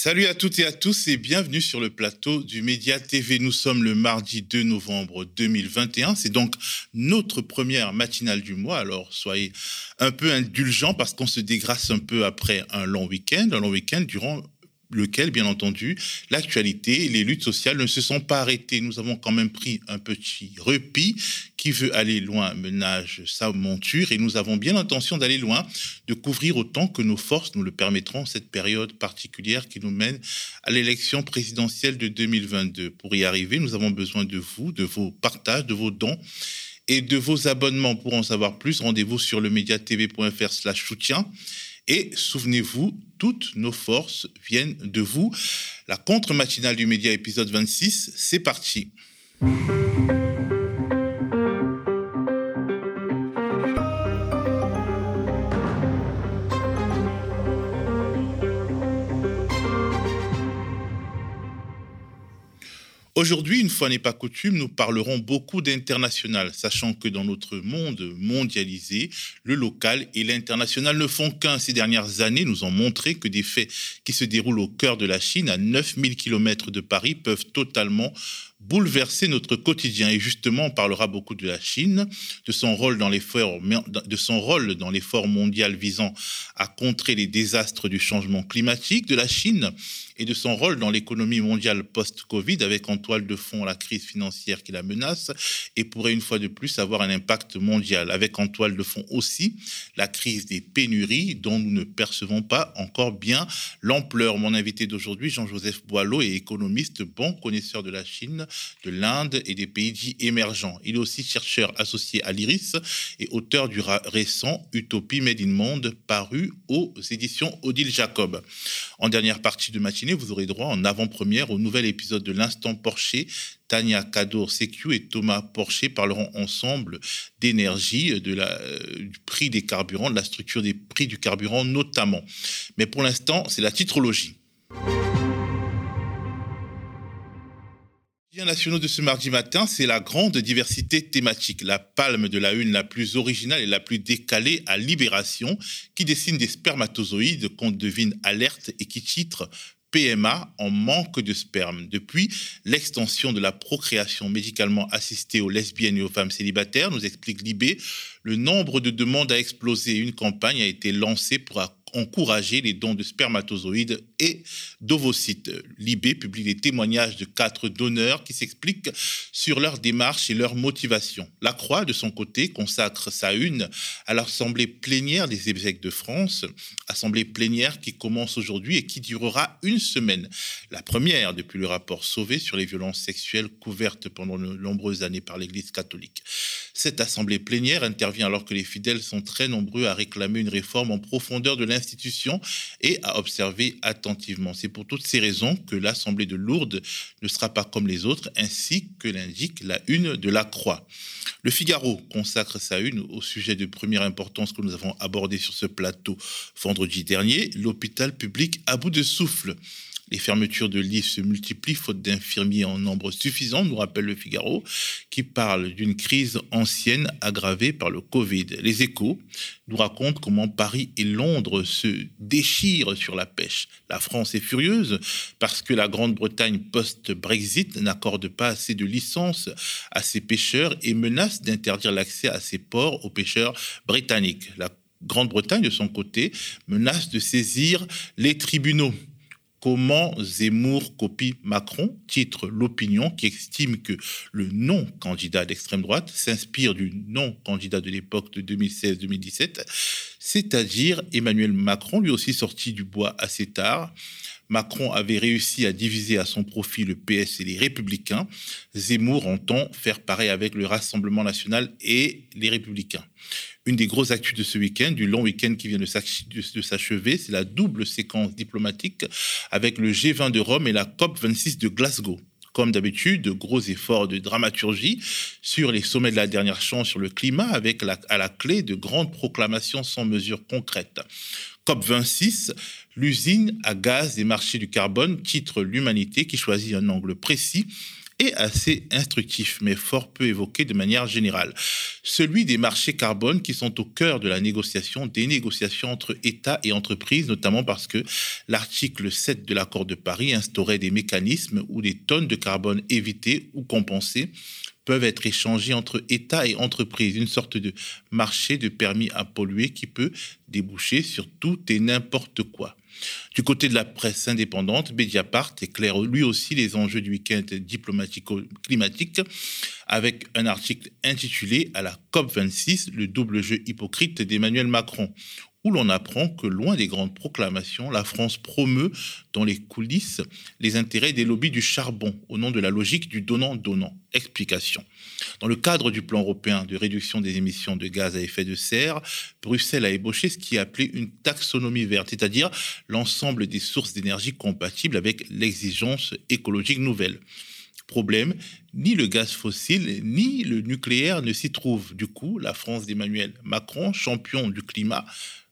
Salut à toutes et à tous et bienvenue sur le plateau du Média TV. Nous sommes le mardi 2 novembre 2021. C'est donc notre première matinale du mois. Alors soyez un peu indulgents parce qu'on se dégrasse un peu après un long week-end. Un long week-end durant lequel, bien entendu, l'actualité et les luttes sociales ne se sont pas arrêtées. Nous avons quand même pris un petit repli. Qui veut aller loin menage sa monture et nous avons bien l'intention d'aller loin, de couvrir autant que nos forces nous le permettront cette période particulière qui nous mène à l'élection présidentielle de 2022. Pour y arriver, nous avons besoin de vous, de vos partages, de vos dons et de vos abonnements. Pour en savoir plus, rendez-vous sur le mediatv.fr slash soutien. Et souvenez-vous, toutes nos forces viennent de vous. La contre-matinale du média épisode 26, c'est parti. Aujourd'hui, une fois n'est pas coutume, nous parlerons beaucoup d'international, sachant que dans notre monde mondialisé, le local et l'international ne font qu'un. Ces dernières années nous ont montré que des faits qui se déroulent au cœur de la Chine, à 9000 km de Paris, peuvent totalement bouleverser notre quotidien. Et justement, on parlera beaucoup de la Chine, de son rôle dans l'effort, de son rôle dans l'effort mondial visant à contrer les désastres du changement climatique, de la Chine et de son rôle dans l'économie mondiale post-Covid, avec en toile de fond la crise financière qui la menace et pourrait une fois de plus avoir un impact mondial, avec en toile de fond aussi la crise des pénuries dont nous ne percevons pas encore bien l'ampleur. Mon invité d'aujourd'hui, Jean-Joseph Boileau, est économiste, bon connaisseur de la Chine, de l'Inde et des pays dits émergents. Il est aussi chercheur associé à l'IRIS et auteur du récent Utopie Made in Monde paru aux éditions Odile Jacob. En dernière partie de matinée, vous aurez droit en avant-première au nouvel épisode de l'Instant Porcher. Tania Cador Secu et Thomas Porcher parleront ensemble d'énergie, la, euh, du prix des carburants, de la structure des prix du carburant notamment. Mais pour l'instant, c'est la titrologie. nationaux de ce mardi matin, c'est la grande diversité thématique, la palme de la une la plus originale et la plus décalée à Libération, qui dessine des spermatozoïdes qu'on devine alerte et qui titre PMA en manque de sperme. Depuis l'extension de la procréation médicalement assistée aux lesbiennes et aux femmes célibataires, nous explique Libé, le nombre de demandes a explosé. Une campagne a été lancée pour encourager les dons de spermatozoïdes et d'ovocytes. Libé publie les témoignages de quatre donneurs qui s'expliquent sur leur démarche et leur motivation. La Croix, de son côté, consacre sa une à l'Assemblée plénière des évêques de France, assemblée plénière qui commence aujourd'hui et qui durera une semaine. La première depuis le rapport Sauvé sur les violences sexuelles couvertes pendant de nombreuses années par l'Église catholique. Cette assemblée plénière intervient alors que les fidèles sont très nombreux à réclamer une réforme en profondeur de l'institution et à observer attentivement. C'est pour toutes ces raisons que l'assemblée de Lourdes ne sera pas comme les autres, ainsi que l'indique la une de la Croix. Le Figaro consacre sa une au sujet de première importance que nous avons abordé sur ce plateau vendredi dernier, l'hôpital public à bout de souffle. Les fermetures de lits se multiplient faute d'infirmiers en nombre suffisant, nous rappelle le Figaro, qui parle d'une crise ancienne aggravée par le Covid. Les échos nous racontent comment Paris et Londres se déchirent sur la pêche. La France est furieuse parce que la Grande-Bretagne post-Brexit n'accorde pas assez de licences à ses pêcheurs et menace d'interdire l'accès à ses ports aux pêcheurs britanniques. La Grande-Bretagne, de son côté, menace de saisir les tribunaux. Comment Zemmour copie Macron? Titre L'opinion qui estime que le non-candidat d'extrême droite s'inspire du non-candidat de l'époque de 2016-2017, c'est-à-dire Emmanuel Macron, lui aussi sorti du bois assez tard. Macron avait réussi à diviser à son profit le PS et les Républicains. Zemmour entend faire pareil avec le Rassemblement national et les Républicains. Une des grosses actus de ce week-end, du long week-end qui vient de s'achever, c'est la double séquence diplomatique avec le G20 de Rome et la COP26 de Glasgow comme d'habitude, gros efforts de dramaturgie sur les sommets de la dernière chance sur le climat, avec à la clé de grandes proclamations sans mesures concrètes. COP26, l'usine à gaz des marchés du carbone, titre l'humanité qui choisit un angle précis est assez instructif, mais fort peu évoqué de manière générale. Celui des marchés carbone qui sont au cœur de la négociation, des négociations entre États et entreprises, notamment parce que l'article 7 de l'accord de Paris instaurait des mécanismes où des tonnes de carbone évitées ou compensées peuvent être échangés entre États et entreprises, une sorte de marché de permis à polluer qui peut déboucher sur tout et n'importe quoi. Du côté de la presse indépendante, Mediapart éclaire lui aussi les enjeux du week-end diplomatico-climatique avec un article intitulé À la COP26, le double jeu hypocrite d'Emmanuel Macron, où l'on apprend que loin des grandes proclamations, la France promeut dans les coulisses les intérêts des lobbies du charbon au nom de la logique du donnant-donnant. Explication. Dans le cadre du plan européen de réduction des émissions de gaz à effet de serre, Bruxelles a ébauché ce qui est appelé une taxonomie verte, c'est-à-dire l'ensemble des sources d'énergie compatibles avec l'exigence écologique nouvelle. Problème, ni le gaz fossile ni le nucléaire ne s'y trouvent. Du coup, la France d'Emmanuel Macron, champion du climat,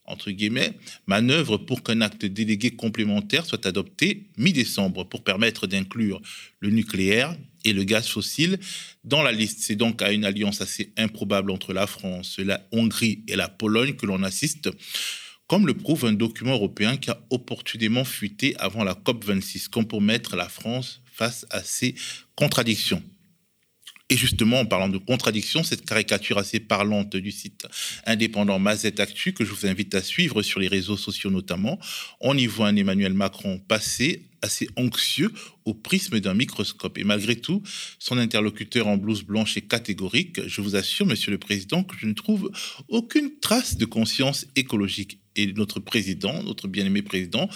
entre guillemets, manœuvre pour qu'un acte délégué complémentaire soit adopté mi-décembre pour permettre d'inclure le nucléaire et le gaz fossile dans la liste. C'est donc à une alliance assez improbable entre la France, la Hongrie et la Pologne que l'on assiste, comme le prouve un document européen qui a opportunément fuité avant la COP26, comme pour mettre la France face à ces contradictions. Et justement, en parlant de contradiction, cette caricature assez parlante du site indépendant Mazette Actu, que je vous invite à suivre sur les réseaux sociaux notamment, on y voit un Emmanuel Macron passé assez anxieux au prisme d'un microscope. Et malgré tout, son interlocuteur en blouse blanche est catégorique. Je vous assure, Monsieur le Président, que je ne trouve aucune trace de conscience écologique. Et notre président, notre bien-aimé président,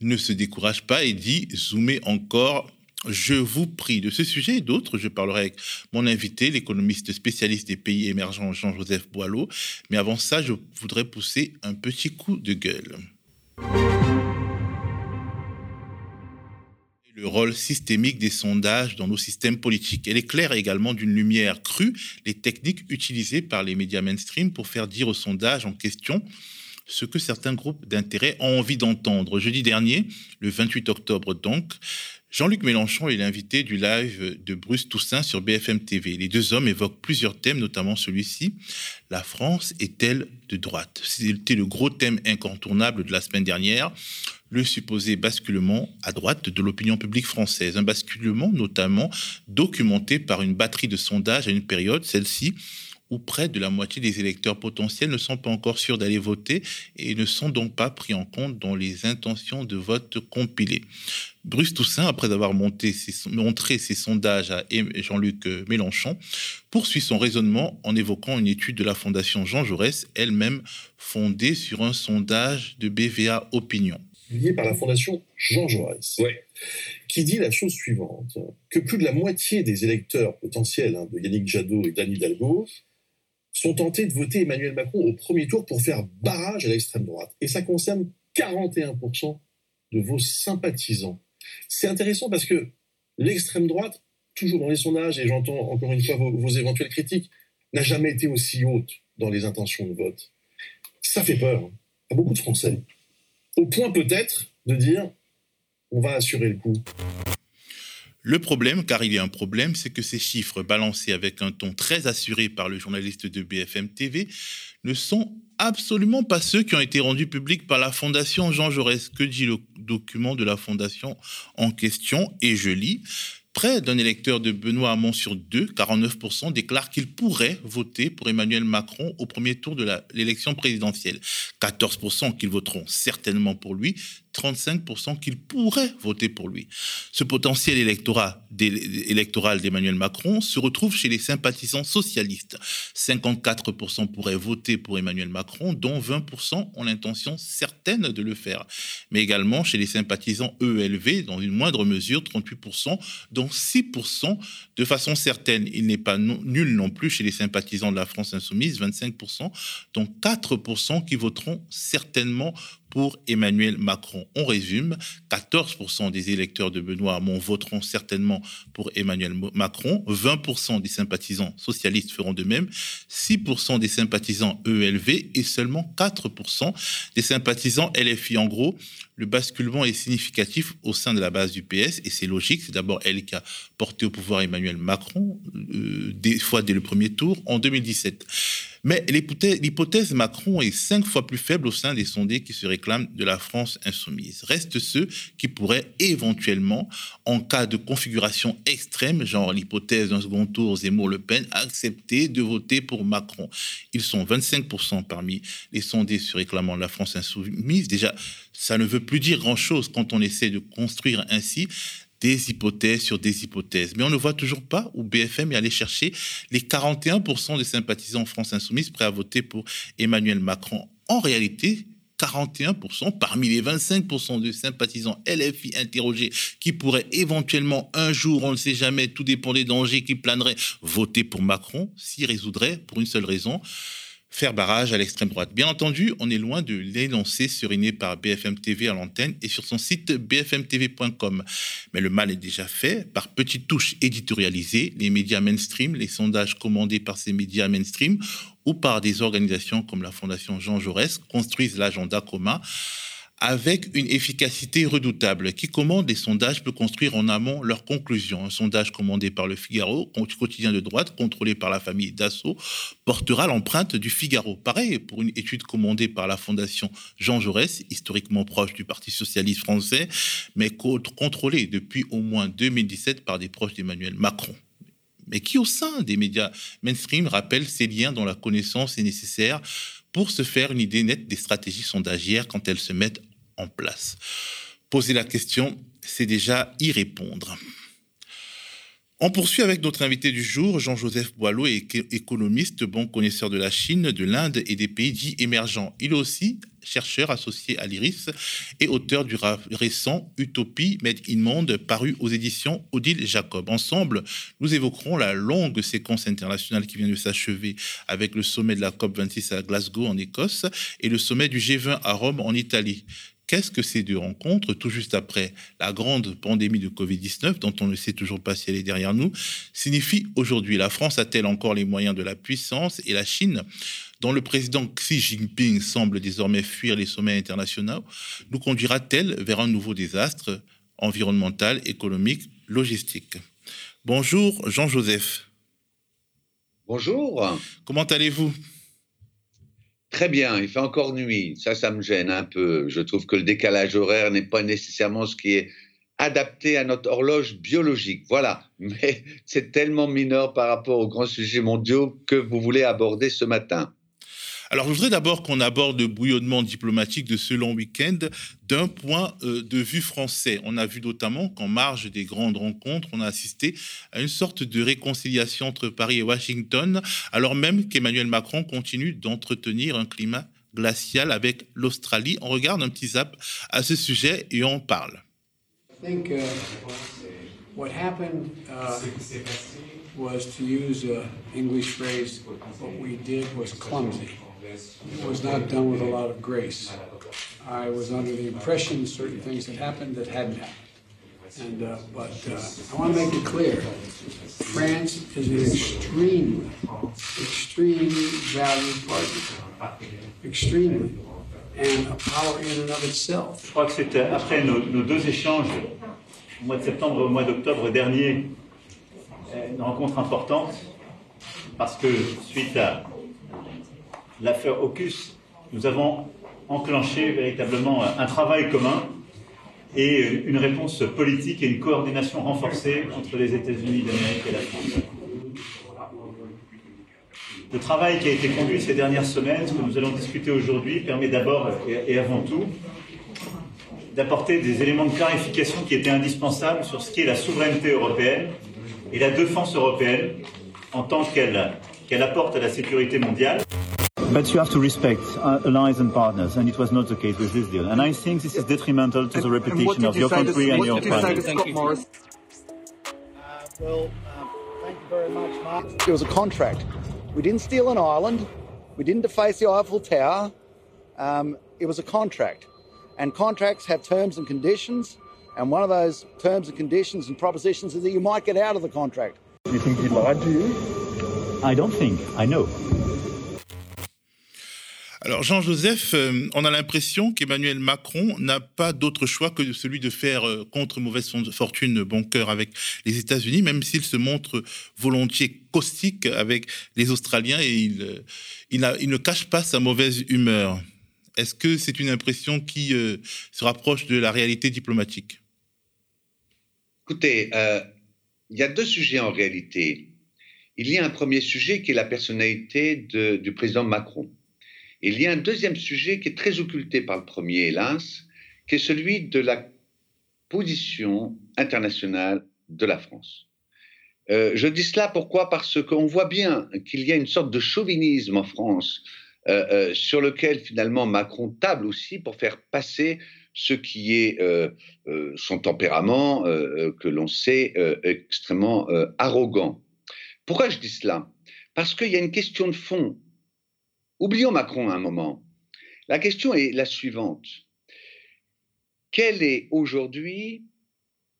ne se décourage pas et dit zoomer encore je vous prie de ce sujet et d'autres. Je parlerai avec mon invité, l'économiste spécialiste des pays émergents Jean-Joseph Boileau. Mais avant ça, je voudrais pousser un petit coup de gueule. Le rôle systémique des sondages dans nos systèmes politiques. Elle éclaire également d'une lumière crue les techniques utilisées par les médias mainstream pour faire dire aux sondages en question ce que certains groupes d'intérêt ont envie d'entendre. Jeudi dernier, le 28 octobre donc, Jean-Luc Mélenchon est l'invité du live de Bruce Toussaint sur BFM TV. Les deux hommes évoquent plusieurs thèmes, notamment celui-ci. La France est-elle de droite? C'était le gros thème incontournable de la semaine dernière. Le supposé basculement à droite de l'opinion publique française. Un basculement notamment documenté par une batterie de sondages à une période, celle-ci, où près de la moitié des électeurs potentiels ne sont pas encore sûrs d'aller voter et ne sont donc pas pris en compte dans les intentions de vote compilées. Bruce Toussaint, après avoir monté montré ses sondages à Jean-Luc Mélenchon, poursuit son raisonnement en évoquant une étude de la Fondation Jean Jaurès, elle-même fondée sur un sondage de BVA Opinion. Lié par la Fondation Jean Jaurès. Qui dit la chose suivante que plus de la moitié des électeurs potentiels hein, de Yannick Jadot et d'Annie Hidalgo sont tentés de voter Emmanuel Macron au premier tour pour faire barrage à l'extrême droite. Et ça concerne 41% de vos sympathisants. C'est intéressant parce que l'extrême droite, toujours dans les sondages, et j'entends encore une fois vos, éventuelles critiques, n'a jamais été aussi haute dans les intentions de vote. Ça fait peur hein, à beaucoup de Français. Au point peut-être de dire on va assurer le coup. Le problème, car il y a un problème, c'est que ces chiffres balancés avec un ton très assuré par le journaliste de BFM TV ne sont absolument pas ceux qui ont été rendus publics par la Fondation Jean Jaurès. Que dit le document de la Fondation en question? Et je lis. Près d'un électeur de Benoît Hamon sur deux, 49%, déclare qu'il pourrait voter pour Emmanuel Macron au premier tour de l'élection présidentielle. 14% qu'ils voteront certainement pour lui, 35% qu'ils pourraient voter pour lui. Ce potentiel électoral d'Emmanuel Macron se retrouve chez les sympathisants socialistes. 54% pourraient voter pour Emmanuel Macron, dont 20% ont l'intention certaine de le faire. Mais également chez les sympathisants ELV, dans une moindre mesure, 38%, dont 6% de façon certaine. Il n'est pas nul non plus chez les sympathisants de la France insoumise, 25%, dont 4% qui voteront certainement pour Emmanuel Macron. On résume, 14% des électeurs de Benoît Hamon voteront certainement pour Emmanuel Macron, 20% des sympathisants socialistes feront de même, 6% des sympathisants ELV et seulement 4% des sympathisants LFI. En gros, le basculement est significatif au sein de la base du PS et c'est logique. C'est d'abord elle qui a porté au pouvoir Emmanuel Macron, euh, des fois dès le premier tour en 2017. Mais l'hypothèse Macron est cinq fois plus faible au sein des sondés qui se réclament de la France insoumise. Restent ceux qui pourraient éventuellement, en cas de configuration extrême, genre l'hypothèse d'un second tour Zemmour-Le Pen, accepter de voter pour Macron. Ils sont 25% parmi les sondés se réclamant de la France insoumise. Déjà, ça ne veut plus dire grand-chose quand on essaie de construire ainsi des hypothèses sur des hypothèses. Mais on ne voit toujours pas où BFM est allé chercher les 41% des sympathisants France Insoumise prêts à voter pour Emmanuel Macron. En réalité, 41% parmi les 25% de sympathisants LFI interrogés qui pourraient éventuellement un jour, on ne sait jamais, tout dépend des dangers qui planeraient, voter pour Macron, s'y résoudrait pour une seule raison, faire barrage à l'extrême droite. Bien entendu, on est loin de l'énoncé suriné par BFM TV à l'antenne et sur son site bfmtv.com. Mais le mal est déjà fait par petites touches éditorialisées, les médias mainstream, les sondages commandés par ces médias mainstream ou par des organisations comme la Fondation Jean Jaurès construisent l'agenda commun avec une efficacité redoutable. Qui commande les sondages peut construire en amont leurs conclusions. Un sondage commandé par le Figaro, quotidien de droite, contrôlé par la famille Dassault, portera l'empreinte du Figaro. Pareil pour une étude commandée par la Fondation Jean Jaurès, historiquement proche du Parti socialiste français, mais contrôlée depuis au moins 2017 par des proches d'Emmanuel Macron mais qui au sein des médias mainstream rappelle ces liens dont la connaissance est nécessaire pour se faire une idée nette des stratégies sondagières quand elles se mettent place. Poser la question, c'est déjà y répondre. On poursuit avec notre invité du jour, Jean-Joseph Boileau, économiste, bon connaisseur de la Chine, de l'Inde et des pays dits émergents. Il est aussi chercheur associé à l'IRIS et auteur du récent Utopie Made in Monde paru aux éditions Odile Jacob. Ensemble, nous évoquerons la longue séquence internationale qui vient de s'achever avec le sommet de la COP26 à Glasgow en Écosse et le sommet du G20 à Rome en Italie. Qu'est-ce que ces deux rencontres, tout juste après la grande pandémie de Covid-19, dont on ne sait toujours pas si elle est derrière nous, signifient aujourd'hui? La France a-t-elle encore les moyens de la puissance et la Chine, dont le président Xi Jinping semble désormais fuir les sommets internationaux, nous conduira-t-elle vers un nouveau désastre environnemental, économique, logistique? Bonjour Jean-Joseph. Bonjour. Comment allez-vous? Très bien, il fait encore nuit. Ça, ça me gêne un peu. Je trouve que le décalage horaire n'est pas nécessairement ce qui est adapté à notre horloge biologique. Voilà. Mais c'est tellement mineur par rapport aux grands sujets mondiaux que vous voulez aborder ce matin. Alors, je voudrais d'abord qu'on aborde le bouillonnement diplomatique de ce long week-end d'un point euh, de vue français. On a vu notamment qu'en marge des grandes rencontres, on a assisté à une sorte de réconciliation entre Paris et Washington, alors même qu'Emmanuel Macron continue d'entretenir un climat glacial avec l'Australie. On regarde un petit zap à ce sujet et on parle. think, uh, what happened uh, was to use an English phrase, what we did was clumsy. It was not done with a lot of grace. I was under the impression certain things had happened that hadn't happened. And, uh, but uh, I want to make it clear, France is an extremely, extremely valued partner. Extremely. And a power in and of itself. Je crois que c'était après nos, nos, deux échanges, au mois de septembre et au mois d'octobre dernier, une rencontre importante, parce que suite à l'affaire AUKUS, nous avons enclenché véritablement un travail commun et une réponse politique et une coordination renforcée entre les États-Unis d'Amérique et la France. Le travail qui a été conduit ces dernières semaines, ce que nous allons discuter aujourd'hui, permet d'abord et avant tout d'apporter des éléments de clarification qui étaient indispensables sur ce qui est la souveraineté européenne et la défense européenne en tant qu'elle apporte à la sécurité mondiale. But you have to respect uh, allies and partners, and it was not the case with this deal. And I think this is detrimental to the reputation of your country to, and your party. Thank you. Morris? Uh, well, um, thank you very much, Mark. It was a contract. We didn't steal an island. We didn't deface the Eiffel Tower. Um, it was a contract. And contracts have terms and conditions. And one of those terms and conditions and propositions is that you might get out of the contract. Do You think he lied to you? I don't think. I know. Alors Jean-Joseph, euh, on a l'impression qu'Emmanuel Macron n'a pas d'autre choix que celui de faire euh, contre mauvaise fortune bon cœur avec les États-Unis, même s'il se montre volontiers caustique avec les Australiens et il, euh, ne cache pas sa mauvaise humeur. Est-ce que c'est une impression qui se rapproche de la réalité diplomatique? Écoutez, il y a deux sujets en réalité. Il y a un premier sujet qui est la personnalité du président Macron il y a un deuxième sujet qui est très occulté par le premier, hélas, qui est celui de la position internationale de la France. Euh, je dis cela pourquoi? Parce qu'on voit bien qu'il y a une sorte de chauvinisme en France euh, euh, sur lequel finalement Macron table aussi pour faire passer ce qui est son tempérament, que l'on sait extrêmement arrogant. Pourquoi je dis cela? Parce qu'il y a une question de fond Oublions Macron un moment. La question est la suivante. Quelle est aujourd'hui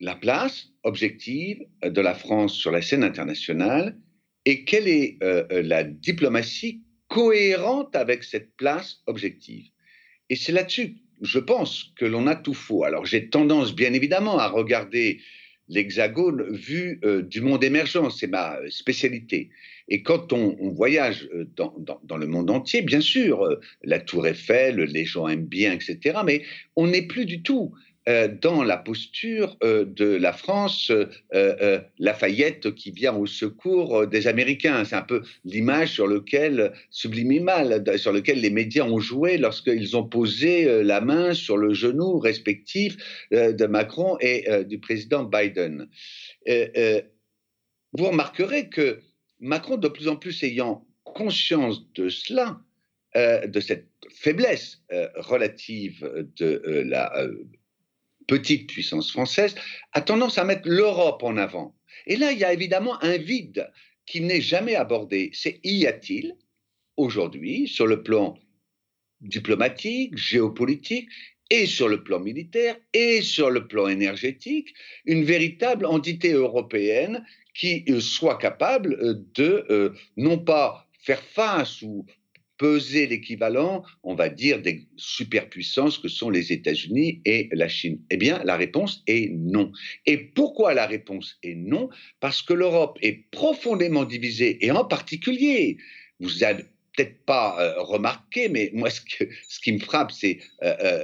la place objective de la France sur la scène internationale et quelle est euh, euh, la diplomatie cohérente avec cette place objective? Et c'est là-dessus, je pense, que l'on a tout faux. Alors j'ai tendance, bien évidemment, à regarder l'hexagone vu euh, du monde émergent, c'est ma spécialité. Et quand on, voyage euh, dans, le monde entier, bien sûr, euh, la tour Eiffel, les gens aiment bien, etc., mais on n'est plus du tout euh, dans la posture de la France, Lafayette qui vient au secours des Américains. C'est un peu l'image sur lequel, subliminale, sur lequel les médias ont joué lorsqu'ils ont posé la main sur le genou respectif de Macron et du président Biden. vous remarquerez que Macron, de plus en plus ayant conscience de cela, euh, de cette faiblesse euh, relative de euh, la petite puissance française, a tendance à mettre l'Europe en avant. Et là, il y a évidemment un vide qui n'est jamais abordé. C'est y a-t-il aujourd'hui, sur le plan diplomatique, géopolitique, et sur le plan militaire, et sur le plan énergétique, une véritable entité européenne qui euh, soit capable euh, de euh, non pas faire face ou peser l'équivalent, on va dire, des superpuissances que sont les États-Unis et la Chine Eh bien, la réponse est non. Et pourquoi la réponse est non? Parce que l'Europe est profondément divisée, et en particulier, vous avez peut-être pas remarqué, mais moi, ce, ce, qui me frappe, c'est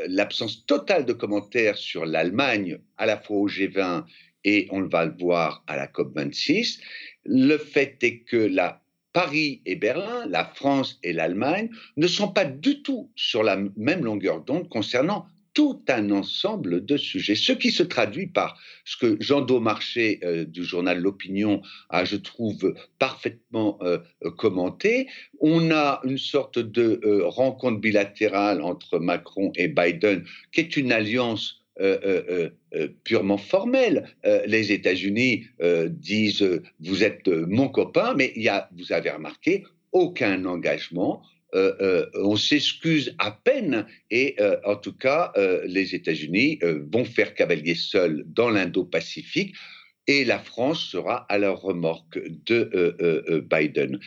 l'absence totale de commentaires sur l'Allemagne, à la fois au G20 et on va le voir à la COP26. Le fait est que la Paris et Berlin, la France et l'Allemagne ne sont pas du tout sur la même longueur d'onde concernant tout un ensemble de sujets, ce qui se traduit par ce que Jean Daumarchais euh, du journal L'Opinion a, je trouve, parfaitement euh, commenté. On a une sorte de euh, rencontre bilatérale entre Macron et Biden, qui est une alliance euh, purement formel. les États-Unis disent vous êtes mon copain, mais il y a, vous avez remarqué, aucun engagement. On s'excuse à peine et en tout cas, les États-Unis vont faire cavalier seul dans l'Indo-Pacifique et la France sera à leur remorque de Biden.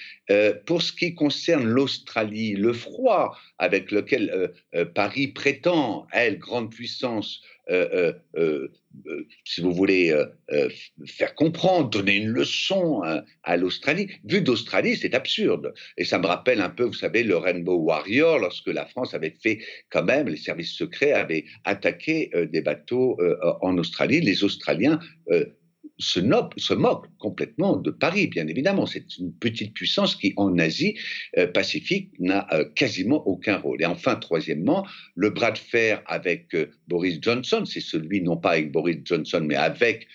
pour ce qui concerne l'Australie, le froid avec lequel Paris prétend, elle, grande puissance, euh, euh, euh, si vous voulez, faire comprendre, donner une leçon à, l'Australie. Vu d'Australie, c'est absurde. Et ça me rappelle un peu, vous savez, le Rainbow Warrior, lorsque la France avait fait quand même, les services secrets avaient attaqué des bateaux en Australie. Les Australiens se, se, moque complètement de Paris, bien évidemment. C'est une petite puissance qui, en Asie euh, Pacifique, n'a euh, quasiment aucun rôle. Et enfin, troisièmement, le bras de fer avec euh, Boris Johnson, c'est celui non pas avec Boris Johnson, mais avec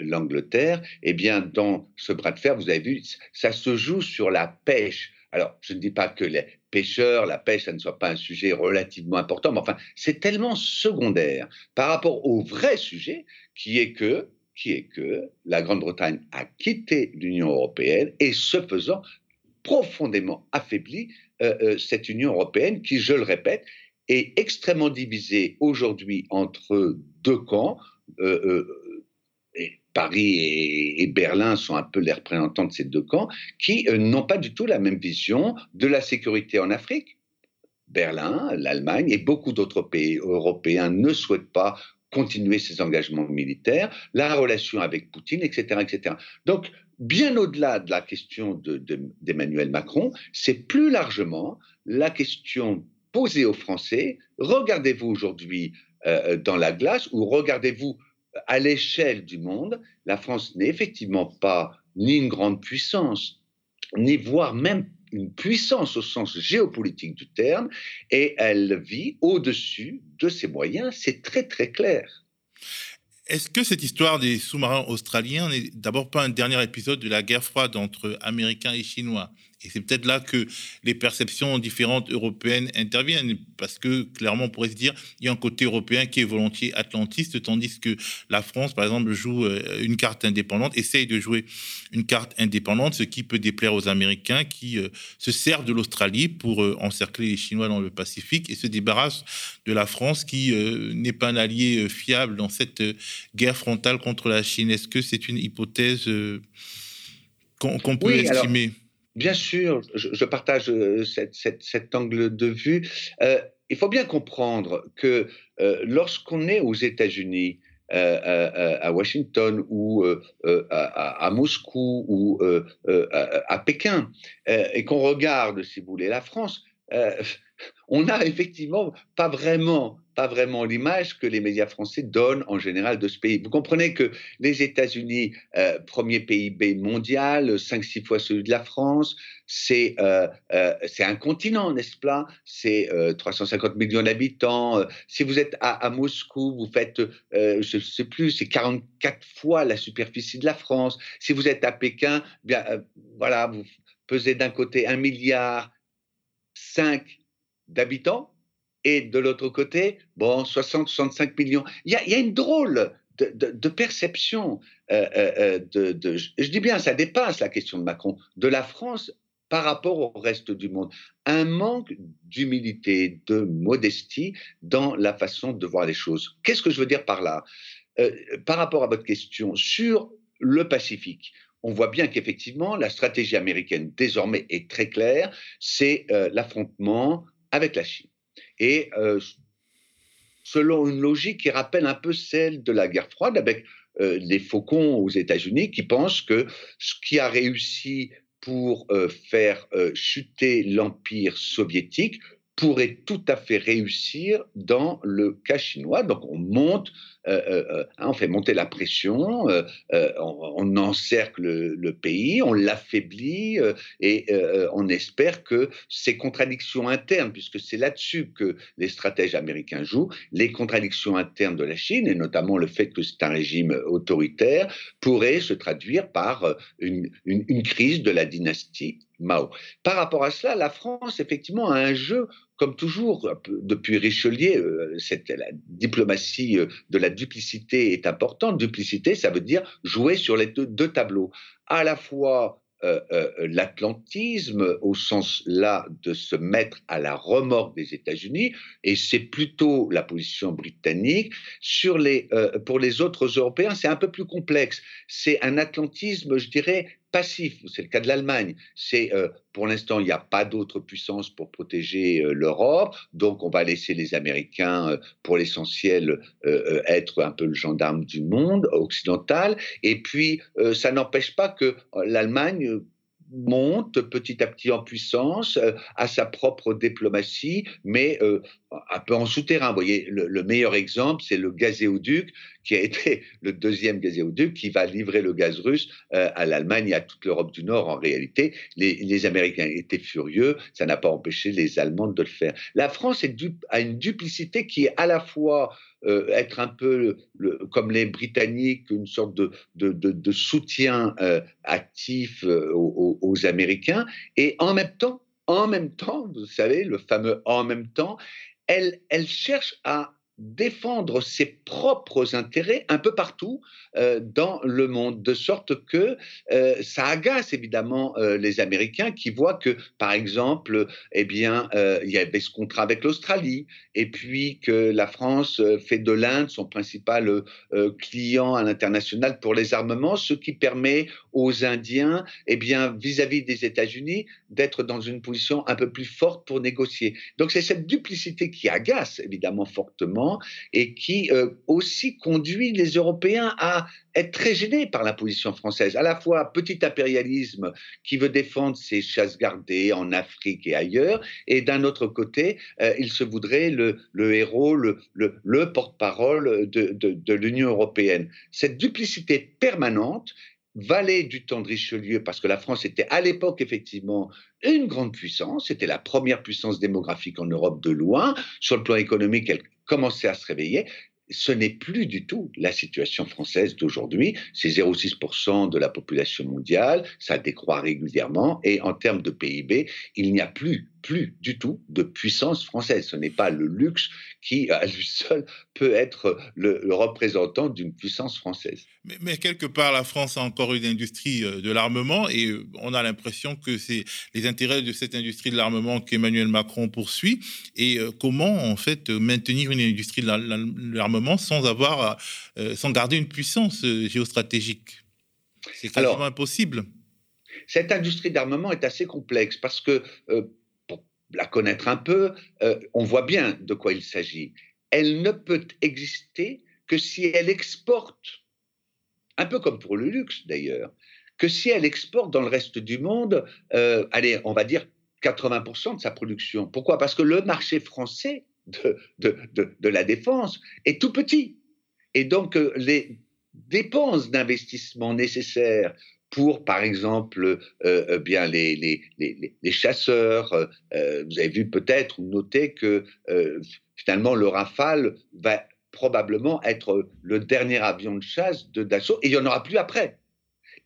l'Angleterre. Eh bien, dans ce bras de fer, vous avez vu, ça se joue sur la pêche. Alors, je ne dis pas que les pêcheurs, la pêche, ça ne soit pas un sujet relativement important, mais enfin, c'est tellement secondaire par rapport au vrai sujet qui est que qui est que la Grande-Bretagne a quitté l'Union européenne et ce faisant profondément affaibli euh, euh, cette Union européenne qui, je le répète, est extrêmement divisée aujourd'hui entre deux camps. Euh, euh, et Paris et, Berlin sont un peu les représentants de ces deux camps, qui n'ont pas du tout la même vision de la sécurité en Afrique. Berlin, l'Allemagne et beaucoup d'autres pays européens ne souhaitent pas continuer ses engagements militaires, la relation avec Poutine, etc. etc. Donc, bien au-delà de la question d'Emmanuel Macron, c'est plus largement la question posée aux Français. Regardez-vous aujourd'hui euh, dans la glace ou regardez-vous à l'échelle du monde. La France n'est effectivement pas ni une grande puissance, ni voire même une puissance au sens géopolitique du terme, et elle vit au-dessus de ses moyens, c'est très très clair. Est-ce que cette histoire des sous-marins australiens n'est d'abord pas un dernier épisode de la guerre froide entre Américains et Chinois? Et c'est peut-être là que les perceptions différentes européennes interviennent, parce que clairement, on pourrait se dire, il y a un côté européen qui est volontiers atlantiste, tandis que la France, par exemple, joue euh, une carte indépendante, essaye de jouer une carte indépendante, ce qui peut déplaire aux Américains qui euh, se servent de l'Australie pour euh, encercler les Chinois dans le Pacifique et se débarrassent de la France qui n'est pas un allié fiable dans cette guerre frontale contre la Chine. Est-ce que c'est une hypothèse qu'on peut estimer? Bien sûr, je, partage euh, cet angle de vue. Euh, il faut bien comprendre que euh, lorsqu'on est aux États-Unis, à Washington ou à, Moscou ou à, Pékin, et qu'on regarde, si vous voulez, la France, on n'a effectivement pas vraiment pas vraiment l'image que les médias français donnent en général de ce pays. Vous comprenez que les États-Unis, euh, premier PIB mondial, 5-6 fois celui de la France, c'est euh, euh, un continent, n'est-ce pas? C'est 350 millions d'habitants. Si vous êtes à, Moscou, vous faites, je ne sais plus, c'est 44 fois la superficie de la France. Si vous êtes à Pékin, bien voilà, vous pesez d'un côté un milliard 5 d'habitants et de l'autre côté, bon, 60-65 millions. Il y, a, une drôle de, perception. Euh, euh, euh, de, je dis bien, ça dépasse la question de Macron, de la France par rapport au reste du monde. Un manque d'humilité, de modestie dans la façon de voir les choses. Qu'est-ce que je veux dire par là? Par rapport à votre question sur le Pacifique, on voit bien qu'effectivement, la stratégie américaine désormais est très claire, c'est l'affrontement avec la Chine. Et euh, selon une logique qui rappelle un peu celle de la guerre froide avec euh, les faucons aux États-Unis qui pensent que ce qui a réussi pour euh, faire chuter l'empire soviétique pourrait tout à fait réussir dans le cas chinois. Donc on monte, euh, euh, euh, hein, on fait monter la pression, on, encercle le, pays, on l'affaiblit et on espère que ces contradictions internes, puisque c'est là-dessus que les stratèges américains jouent, les contradictions internes de la Chine et notamment le fait que c'est un régime autoritaire pourraient se traduire par une, une crise de la dynastie Mao. Par rapport à cela, la France, effectivement, a un jeu, comme toujours, depuis Richelieu, euh, la diplomatie euh, de la duplicité est importante. Duplicité, ça veut dire jouer sur les deux tableaux. À la fois euh, l'atlantisme au sens là de se mettre à la remorque des États-Unis, et c'est plutôt la position britannique. Pour les autres Européens, c'est un peu plus complexe. C'est un atlantisme, je dirais, passif. C'est le cas de l'Allemagne. C'est pour l'instant, il n'y a pas d'autre puissance pour protéger l'Europe, donc on va laisser les Américains, pour l'essentiel, être un peu le gendarme du monde occidental. Et puis, ça n'empêche pas que l'Allemagne monte petit à petit en puissance, à sa propre diplomatie, mais un peu en souterrain. Vous voyez, le, meilleur exemple, c'est le gazéoduc, qui a été le deuxième gazéoduc qui va livrer le gaz russe euh, à l'Allemagne et à toute l'Europe du Nord. En réalité, les, Américains étaient furieux, ça n'a pas empêché les Allemands de le faire. La France a une duplicité qui est à la fois euh, être un peu comme les Britanniques, une sorte de, de, soutien euh, actif aux, aux Américains, et en même temps, en même temps, vous savez, le fameux en même temps, elle, cherche à défendre ses propres intérêts un peu partout euh, dans le monde, de sorte que euh, ça agace évidemment euh, les Américains qui voient que, par exemple, eh bien, il y avait ce contrat avec l'Australie, et puis que la France fait de l'Inde son principal client à l'international pour les armements, ce qui permet aux Indiens, eh bien, vis-à-vis des États-Unis, d'être dans une position un peu plus forte pour négocier. Donc c'est cette duplicité qui agace évidemment fortement et qui aussi conduit les Européens à être très gêné par la position française. À la fois petit impérialisme qui veut défendre ses chasses gardées en Afrique et ailleurs, et d'un autre côté, euh, il se voudrait le, héros, le, le, porte-parole de l'Union européenne. Cette duplicité permanente valait du temps de Richelieu, parce que la France était à l'époque effectivement une grande puissance, c'était la première puissance démographique en Europe de loin, sur le plan économique, elle commençait à se réveiller, ce n'est plus du tout la situation française d'aujourd'hui. C'est 0,6% de la population mondiale, ça décroît régulièrement, et en termes de PIB, il n'y a plus plus du tout de puissance française. Ce n'est pas le luxe qui, à lui seul, peut être le, représentant d'une puissance française. Mais, quelque part, la France a encore une industrie euh, de l'armement et euh, on a l'impression que c'est les intérêts de cette industrie de l'armement qu'Emmanuel Macron poursuit. Et euh, comment, en fait, maintenir une industrie de l'armement sans avoir, sans garder une puissance géostratégique? C'est quasiment impossible cette industrie d'armement est assez complexe parce que la connaître un peu, euh, on voit bien de quoi il s'agit. Elle ne peut exister que si elle exporte, un peu comme pour le luxe d'ailleurs, que si elle exporte dans le reste du monde, euh, allez, on va dire 80% de sa production. Pourquoi? Parce que le marché français de, de, la défense est tout petit. Et donc, euh, les dépenses d'investissement nécessaires pour, par exemple, euh, euh, bien les, les, les, chasseurs. Euh, vous avez vu peut-être ou noté que finalement le Rafale va probablement être le dernier avion de chasse de Dassault et il n'y en aura plus après.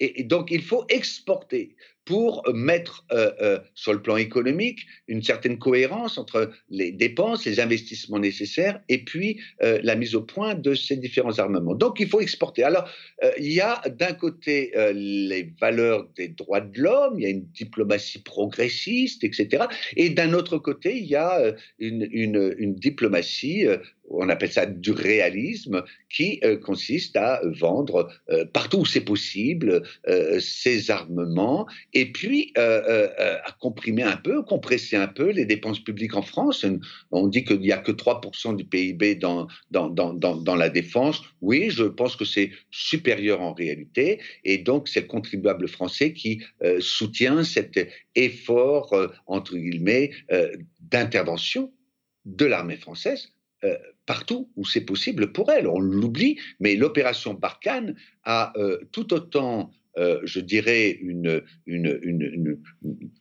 et donc il faut exporter pour mettre euh, euh, sur le plan économique une certaine cohérence entre les dépenses, les investissements nécessaires et puis euh, la mise au point de ces différents armements. Donc il faut exporter. Alors il y a d'un côté les valeurs des droits de l'homme, il y a une diplomatie progressiste, etc. Et d'un autre côté, il y a une, une, une diplomatie on appelle ça du réalisme, qui consiste à vendre partout où c'est possible ces armements et puis euh, euh, euh, à comprimer un peu, compresser un peu les dépenses publiques en France. On dit qu'il n'y a que 3% du PIB dans, dans, la défense. Oui, je pense que c'est supérieur en réalité. Et donc, c'est le contribuable français qui soutient cet effort, entre guillemets, d'intervention de l'armée française partout où c'est possible pour elle. On l'oublie, mais l'opération Barkhane a tout autant euh, je dirais, une, une, une,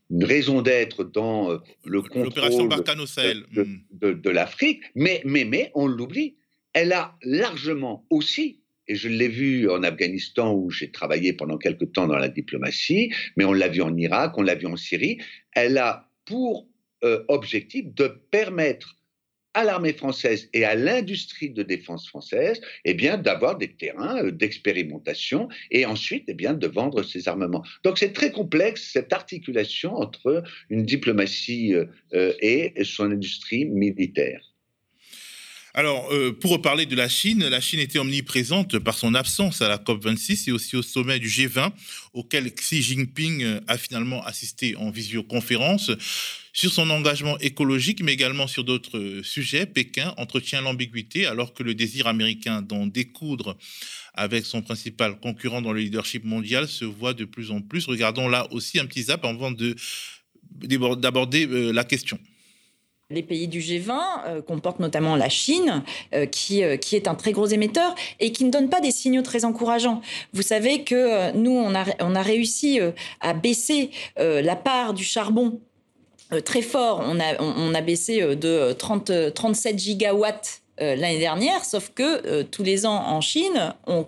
une raison d'être dans euh, le contrôle de, hmm. de, de, l'Afrique, mais, mais, mais on l'oublie, elle a largement aussi, et je l'ai vu en Afghanistan où j'ai travaillé pendant quelque temps dans la diplomatie, mais on l'a vu en Irak, on l'a vu en Syrie, elle a pour euh, objectif de permettre à l'armée française et à l'industrie de défense française, eh bien, d'avoir des terrains euh, d'expérimentation et ensuite, eh bien, de vendre ces armements. Donc, c'est très complexe cette articulation entre une diplomatie euh, euh, et son industrie militaire. Alors, pour reparler de la Chine, la Chine était omniprésente par son absence à la COP26 et aussi au sommet du G20, auquel Xi Jinping a finalement assisté en visioconférence. Sur son engagement écologique, mais également sur d'autres sujets, Pékin entretient l'ambiguïté alors que le désir américain d'en découdre avec son principal concurrent dans le leadership mondial se voit de plus en plus. Regardons là aussi un petit zap avant d'aborder euh, la question. Les pays du G20 euh, comportent notamment la Chine, euh, qui, qui est un très gros émetteur et qui ne donne pas des signaux très encourageants. Vous savez que nous, on a, on a réussi à baisser la part du charbon euh, très fort. On a, on, a baissé euh, de 30, 37 euh, gigawatts l'année dernière, sauf que tous les ans en Chine, on,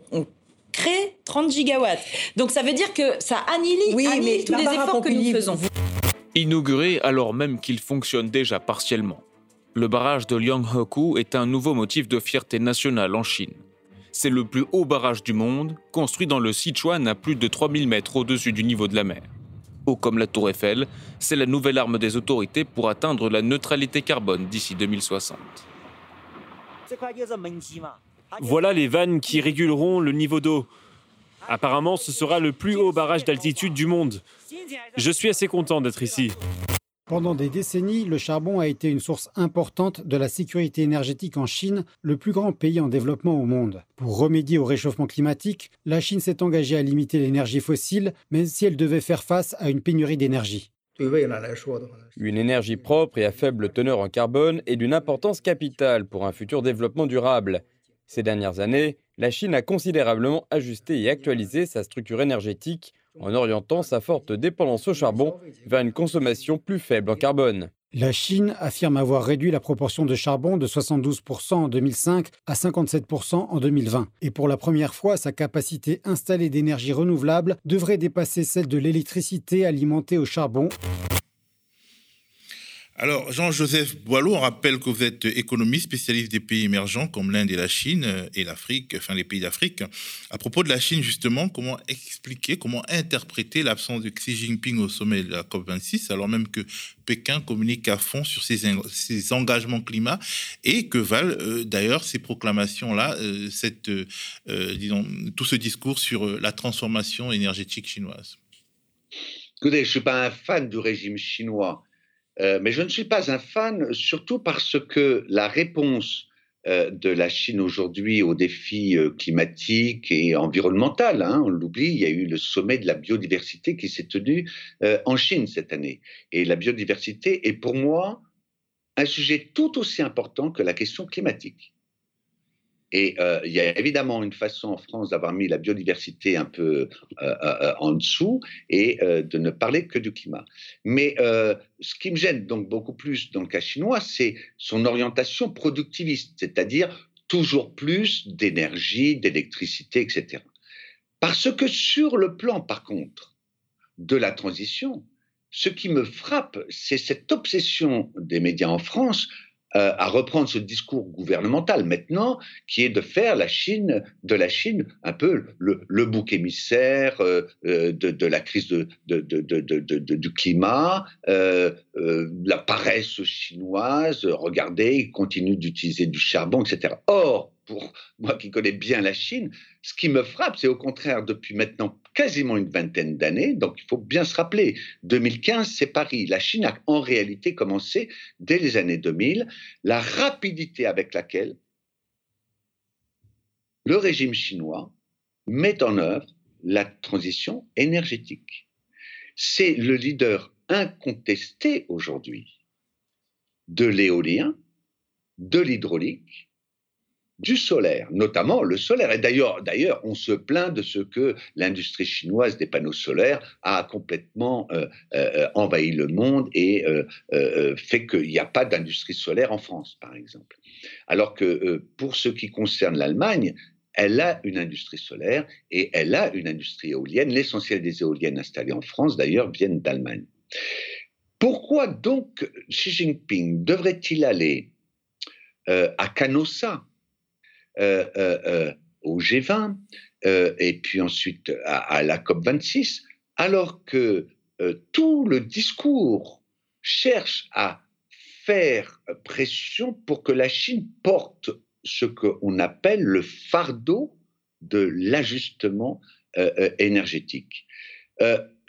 crée 30 gigawatts. Donc ça veut dire que ça annihile, annihile tous les efforts que nous faisons. Inauguré alors même qu'il fonctionne déjà partiellement. Le barrage de Lianghekou est un nouveau motif de fierté nationale en Chine. C'est le plus haut barrage du monde, construit dans le Sichuan à plus de 3000 mètres au-dessus du niveau de la mer. Haut comme la tour Eiffel, c'est la nouvelle arme des autorités pour atteindre la neutralité carbone d'ici 2060. Voilà les vannes qui réguleront le niveau d'eau. Apparemment, ce sera le plus haut barrage d'altitude du monde. Je suis assez content d'être ici. Pendant des décennies, le charbon a été une source importante de la sécurité énergétique en Chine, le plus grand pays en développement au monde. Pour remédier au réchauffement climatique, la Chine s'est engagée à limiter l'énergie fossile, même si elle devait faire face à une pénurie d'énergie. Une énergie propre et à faible teneur en carbone est d'une importance capitale pour un futur développement durable. Ces dernières années, la Chine a considérablement ajusté et actualisé sa structure énergétique en orientant sa forte dépendance au charbon vers une consommation plus faible en carbone. La Chine affirme avoir réduit la proportion de charbon de 72% en 2005 à 57% en 2020. Et pour la première fois, sa capacité installée d'énergie renouvelable devrait dépasser celle de l'électricité alimentée au charbon. Alors, Jean-Joseph Boileau, on rappelle que vous êtes économiste, spécialiste des pays émergents comme l'Inde et la Chine euh, et l'Afrique, enfin les pays d'Afrique. À propos de la Chine, justement, comment expliquer, comment interpréter l'absence de Xi Jinping au sommet de la COP26, alors même que Pékin communique à fond sur ses, engagements climat et que valent euh, d'ailleurs ces proclamations-là, euh, tout ce discours sur la transformation énergétique chinoise? Écoutez, je ne suis pas un fan du régime chinois. Euh, mais je ne suis pas un fan, surtout parce que la réponse euh, de la Chine aujourd'hui aux défis euh, climatiques et environnementaux, hein, on l'oublie, il y a eu le sommet de la biodiversité qui s'est tenu en Chine cette année. Et la biodiversité est pour moi un sujet tout aussi important que la question climatique. Et euh, il y a évidemment une façon en France d'avoir mis la biodiversité un peu euh, euh, en dessous et de ne parler que du climat. Mais ce qui me gêne donc beaucoup plus dans le cas chinois, c'est son orientation productiviste, c'est-à-dire toujours plus d'énergie, d'électricité, etc. Parce que sur le plan, par contre, de la transition, ce qui me frappe, c'est cette obsession des médias en France euh, à reprendre ce discours gouvernemental maintenant, qui est de faire la Chine, de la Chine un peu le, bouc émissaire euh, euh, de, la crise de, du climat, la paresse chinoise. Regardez, ils continuent d'utiliser du charbon, etc. Or, pour moi qui connais bien la Chine, ce qui me frappe, c'est au contraire depuis maintenant quasiment une vingtaine d'années, donc il faut bien se rappeler, 2015, c'est Paris. La Chine a en réalité commencé dès les années 2000, la rapidité avec laquelle le régime chinois met en œuvre la transition énergétique. C'est le leader incontesté aujourd'hui de l'éolien, de l'hydraulique, du solaire, notamment le solaire. Et d'ailleurs, on se plaint de ce que l'industrie chinoise des panneaux solaires a complètement euh, euh, envahi le monde et euh, fait qu'il n'y a pas d'industrie solaire en France, par exemple. Alors que pour ce qui concerne l'Allemagne, elle a une industrie solaire et elle a une industrie éolienne. L'essentiel des éoliennes installées en France, d'ailleurs, viennent d'Allemagne. Pourquoi donc Xi Jinping devrait-il aller à Canossa au G20 et puis ensuite à, la COP26, alors que tout le discours cherche à faire pression pour que la Chine porte ce qu'on appelle le fardeau de l'ajustement énergétique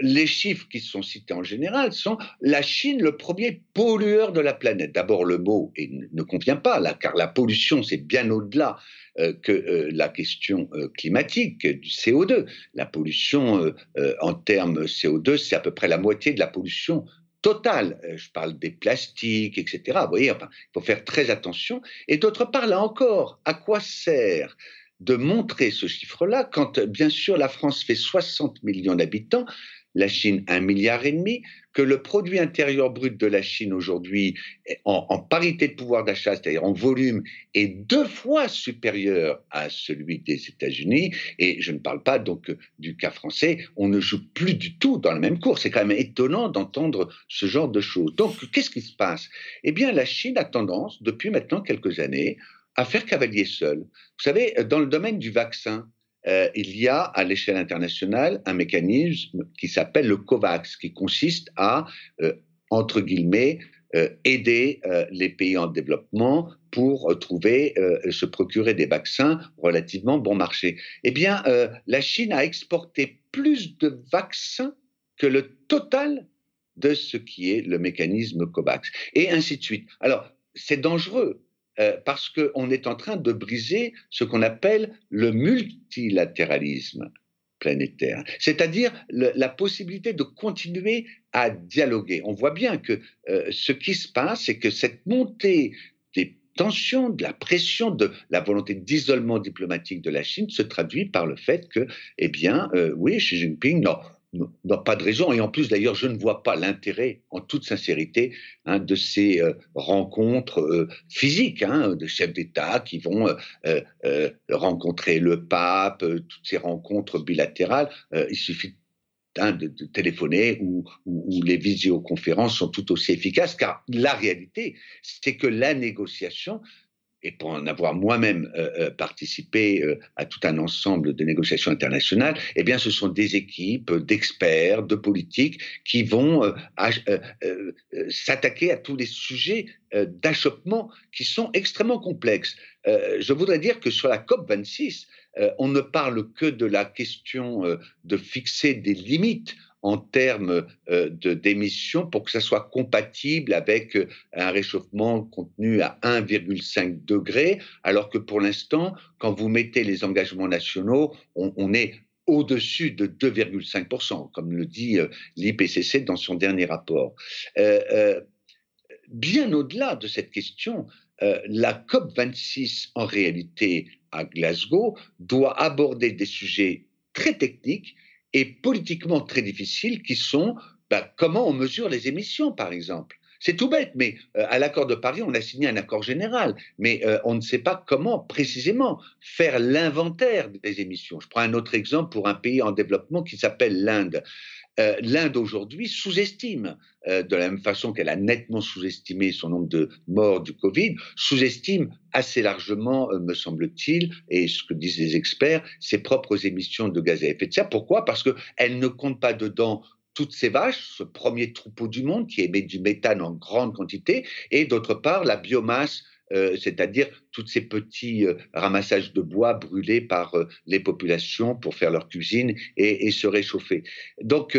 les chiffres qui sont cités en général sont la Chine, le premier pollueur de la planète. D'abord, le mot ne convient pas, là, car la pollution, c'est bien au-delà euh, que euh, la question euh, climatique du CO2. La pollution en termes CO2, c'est à peu près la moitié de la pollution totale. je parle des plastiques, etc. Il faut faire très attention. Et d'autre part, là encore, à quoi sert de montrer ce chiffre-là quand, bien sûr, la France fait 60 millions d'habitants la Chine un milliard et demi, que le produit intérieur brut de la Chine aujourd'hui, en, parité de pouvoir d'achat, c'est-à-dire en volume, est deux fois supérieur à celui des États-Unis. Et je ne parle pas donc du cas français. On ne joue plus du tout dans la même cours. C'est quand même étonnant d'entendre ce genre de choses. Donc, qu'est-ce qui se passe? Eh bien, la Chine a tendance, depuis maintenant quelques années, à faire cavalier seul. Vous savez, dans le domaine du vaccin, euh, il y a à l'échelle internationale un mécanisme qui s'appelle le COVAX, qui consiste à, euh, entre guillemets, euh, aider les pays en développement pour trouver, se procurer des vaccins relativement bon marché. Eh bien, la Chine a exporté plus de vaccins que le total de ce qui est le mécanisme COVAX, et ainsi de suite. Alors, c'est dangereux euh, parce qu'on est en train de briser ce qu'on appelle le multilatéralisme planétaire, c'est-à-dire la possibilité de continuer à dialoguer. On voit bien que euh, ce qui se passe, c'est que cette montée des tensions, de la pression, de la volonté d'isolement diplomatique de la Chine se traduit par le fait que, eh bien, euh, oui, Xi Jinping, non, n'a pas de raison. Et en plus, d'ailleurs, je ne vois pas l'intérêt, en toute sincérité, hein, de ces euh, rencontres euh, physiques hein, de chefs d'État qui vont euh, rencontrer le pape, toutes ces rencontres bilatérales. il suffit hein, de, téléphoner ou, ou, les visioconférences sont tout aussi efficaces, car la réalité, c'est que la négociation et pour en avoir moi-même euh, euh, participé euh, à tout un ensemble de négociations internationales, eh bien, ce sont des équipes d'experts, de politiques qui vont s'attaquer à tous les sujets d'achoppement qui sont extrêmement complexes. je voudrais dire que sur la COP 26, on ne parle que de la question de fixer des limites en termes euh, d'émissions pour que ça soit compatible avec euh, un réchauffement contenu à 1,5 degré, alors que pour l'instant, quand vous mettez les engagements nationaux, on, est au-dessus de 2,5%, comme le dit euh, l'IPCC dans son dernier rapport. bien au-delà de cette question, la COP26, en réalité, à Glasgow, doit aborder des sujets très techniques et politiquement très difficiles qui sont bah, comment on mesure les émissions, par exemple. C'est tout bête, mais euh, à l'accord de Paris, on a signé un accord général, mais euh, on ne sait pas comment précisément faire l'inventaire des émissions. Je prends un autre exemple pour un pays en développement qui s'appelle l'Inde. Euh, L'Inde aujourd'hui sous-estime, de la même façon qu'elle a nettement sous-estimé son nombre de morts du Covid, sous-estime assez largement, me semble-t-il, et ce que disent les experts, ses propres émissions de gaz à effet de serre. Pourquoi? Parce qu'elle ne compte pas dedans toutes ces vaches, ce premier troupeau du monde qui émet du méthane en grande quantité, et d'autre part la biomasse euh, c'est-à-dire tous ces petits euh, ramassages de bois brûlés par euh, les populations pour faire leur cuisine et, se réchauffer. Donc,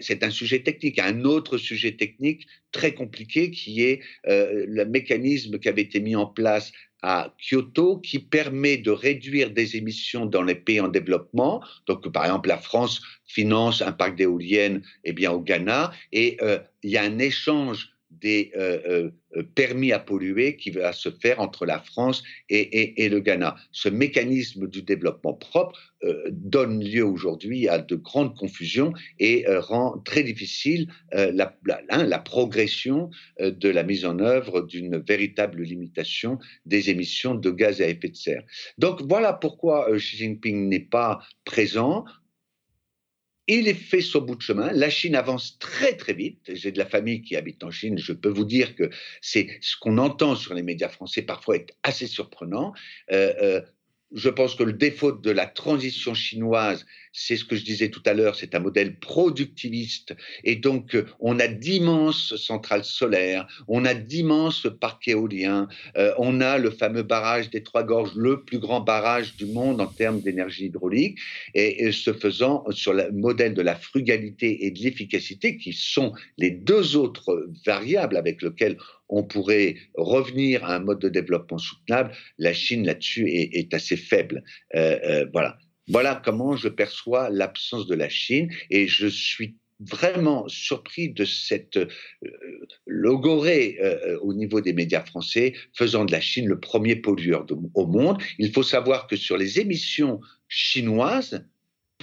c'est un sujet technique. Un autre sujet technique très compliqué qui est le mécanisme qui avait été mis en place à Kyoto qui permet de réduire des émissions dans les pays en développement. Donc, par exemple, la France finance un parc d'éoliennes eh au Ghana et il y a un échange des euh, euh, permis à polluer qui va se faire entre la France et, le Ghana. Ce mécanisme du développement propre euh, donne lieu aujourd'hui à de grandes confusions et rend très difficile hein, la, progression de la mise en œuvre d'une véritable limitation des émissions de gaz à effet de serre. Donc voilà pourquoi Xi Jinping n'est pas présent. Il est fait son bout de chemin. La Chine avance très très vite. J'ai de la famille qui habite en Chine. Je peux vous dire que c'est ce qu'on entend sur les médias français parfois est assez surprenant. Euh, euh, je pense que le défaut de la transition chinoise, c'est ce que je disais tout à l'heure, c'est un modèle productiviste. Et donc, euh, on a d'immenses centrales solaires, on a d'immenses parcs éoliens, euh, on a le fameux barrage des Trois Gorges, le plus grand barrage du monde en termes d'énergie hydraulique. Et, ce faisant, sur le modèle de la frugalité et de l'efficacité, qui sont les deux autres variables avec lesquelles on pourrait revenir à un mode de développement soutenable, la Chine là-dessus est, assez faible. Euh, euh, voilà. Voilà comment je perçois l'absence de la Chine et je suis vraiment surpris de cette euh, logorée au niveau des médias français faisant de la Chine le premier pollueur au monde. Il faut savoir que sur les émissions chinoises,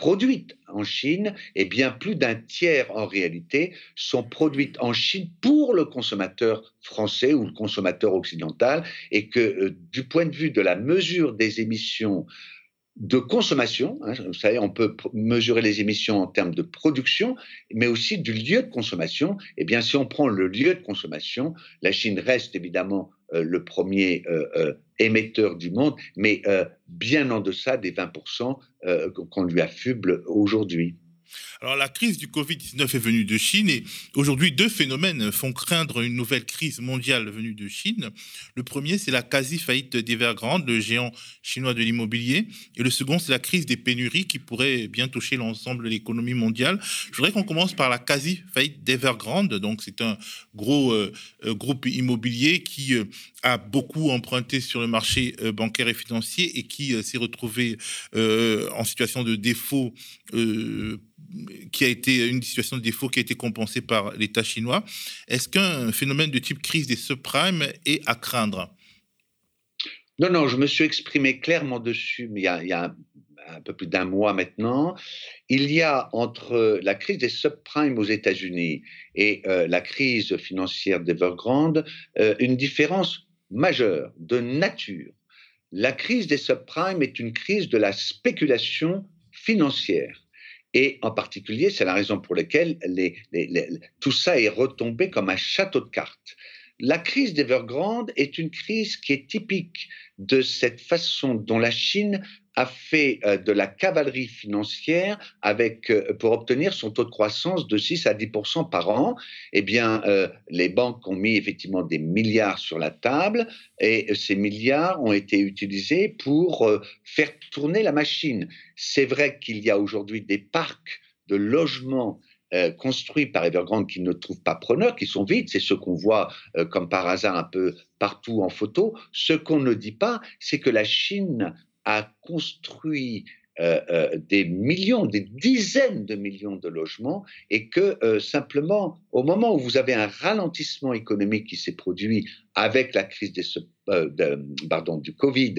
produites en Chine, et bien plus d'un tiers en réalité sont produites en Chine pour le consommateur français ou le consommateur occidental, et que euh, du point de vue de la mesure des émissions de consommation. Hein, vous savez, on peut mesurer les émissions en termes de production, mais aussi du lieu de consommation. Eh bien, si on prend le lieu de consommation, la Chine reste évidemment euh, le premier euh, euh, émetteur du monde, mais bien en deçà des 20% qu'on lui affuble aujourd'hui. Alors la crise du Covid-19 est venue de Chine et aujourd'hui deux phénomènes font craindre une nouvelle crise mondiale venue de Chine. Le premier, c'est la quasi-faillite d'Evergrande, le géant chinois de l'immobilier, et le second, c'est la crise des pénuries qui pourrait bien toucher l'ensemble de l'économie mondiale. Je voudrais qu'on commence par la quasi-faillite d'Evergrande. Donc c'est un gros euh, euh, groupe immobilier qui euh, a beaucoup emprunté sur le marché bancaire et financier et qui s'est retrouvé en situation de défaut qui a été une situation de défaut qui a été compensée par l'État chinois. Est-ce qu'un phénomène de type crise des subprimes est à craindre? Non, non, je me suis exprimé clairement dessus, il y a, un, peu plus d'un mois maintenant. Il y a entre la crise des subprimes aux États-Unis et euh, la crise financière d'Evergrande euh, une différence majeure de nature. La crise des subprimes est une crise de la spéculation financière. Et en particulier, c'est la raison pour laquelle tout ça est retombé comme un château de cartes. La crise d'Evergrande est une crise qui est typique de cette façon dont la Chine a fait euh, de la cavalerie financière avec, euh, pour obtenir son taux de croissance de 6 à 10% par an. Eh bien, euh, les banques ont mis effectivement des milliards sur la table et ces milliards ont été utilisés pour faire tourner la machine. C'est vrai qu'il y a aujourd'hui des parcs de logements construits par Evergrande qui ne trouvent pas preneurs, qui sont vides. C'est ce qu'on voit comme par hasard un peu partout en photo. Ce qu'on ne dit pas, c'est que la Chine a construit euh, euh, des millions, des dizaines de millions de logements et que euh, simplement, au moment où vous avez un ralentissement économique qui s'est produit avec la crise des, pardon, du Covid,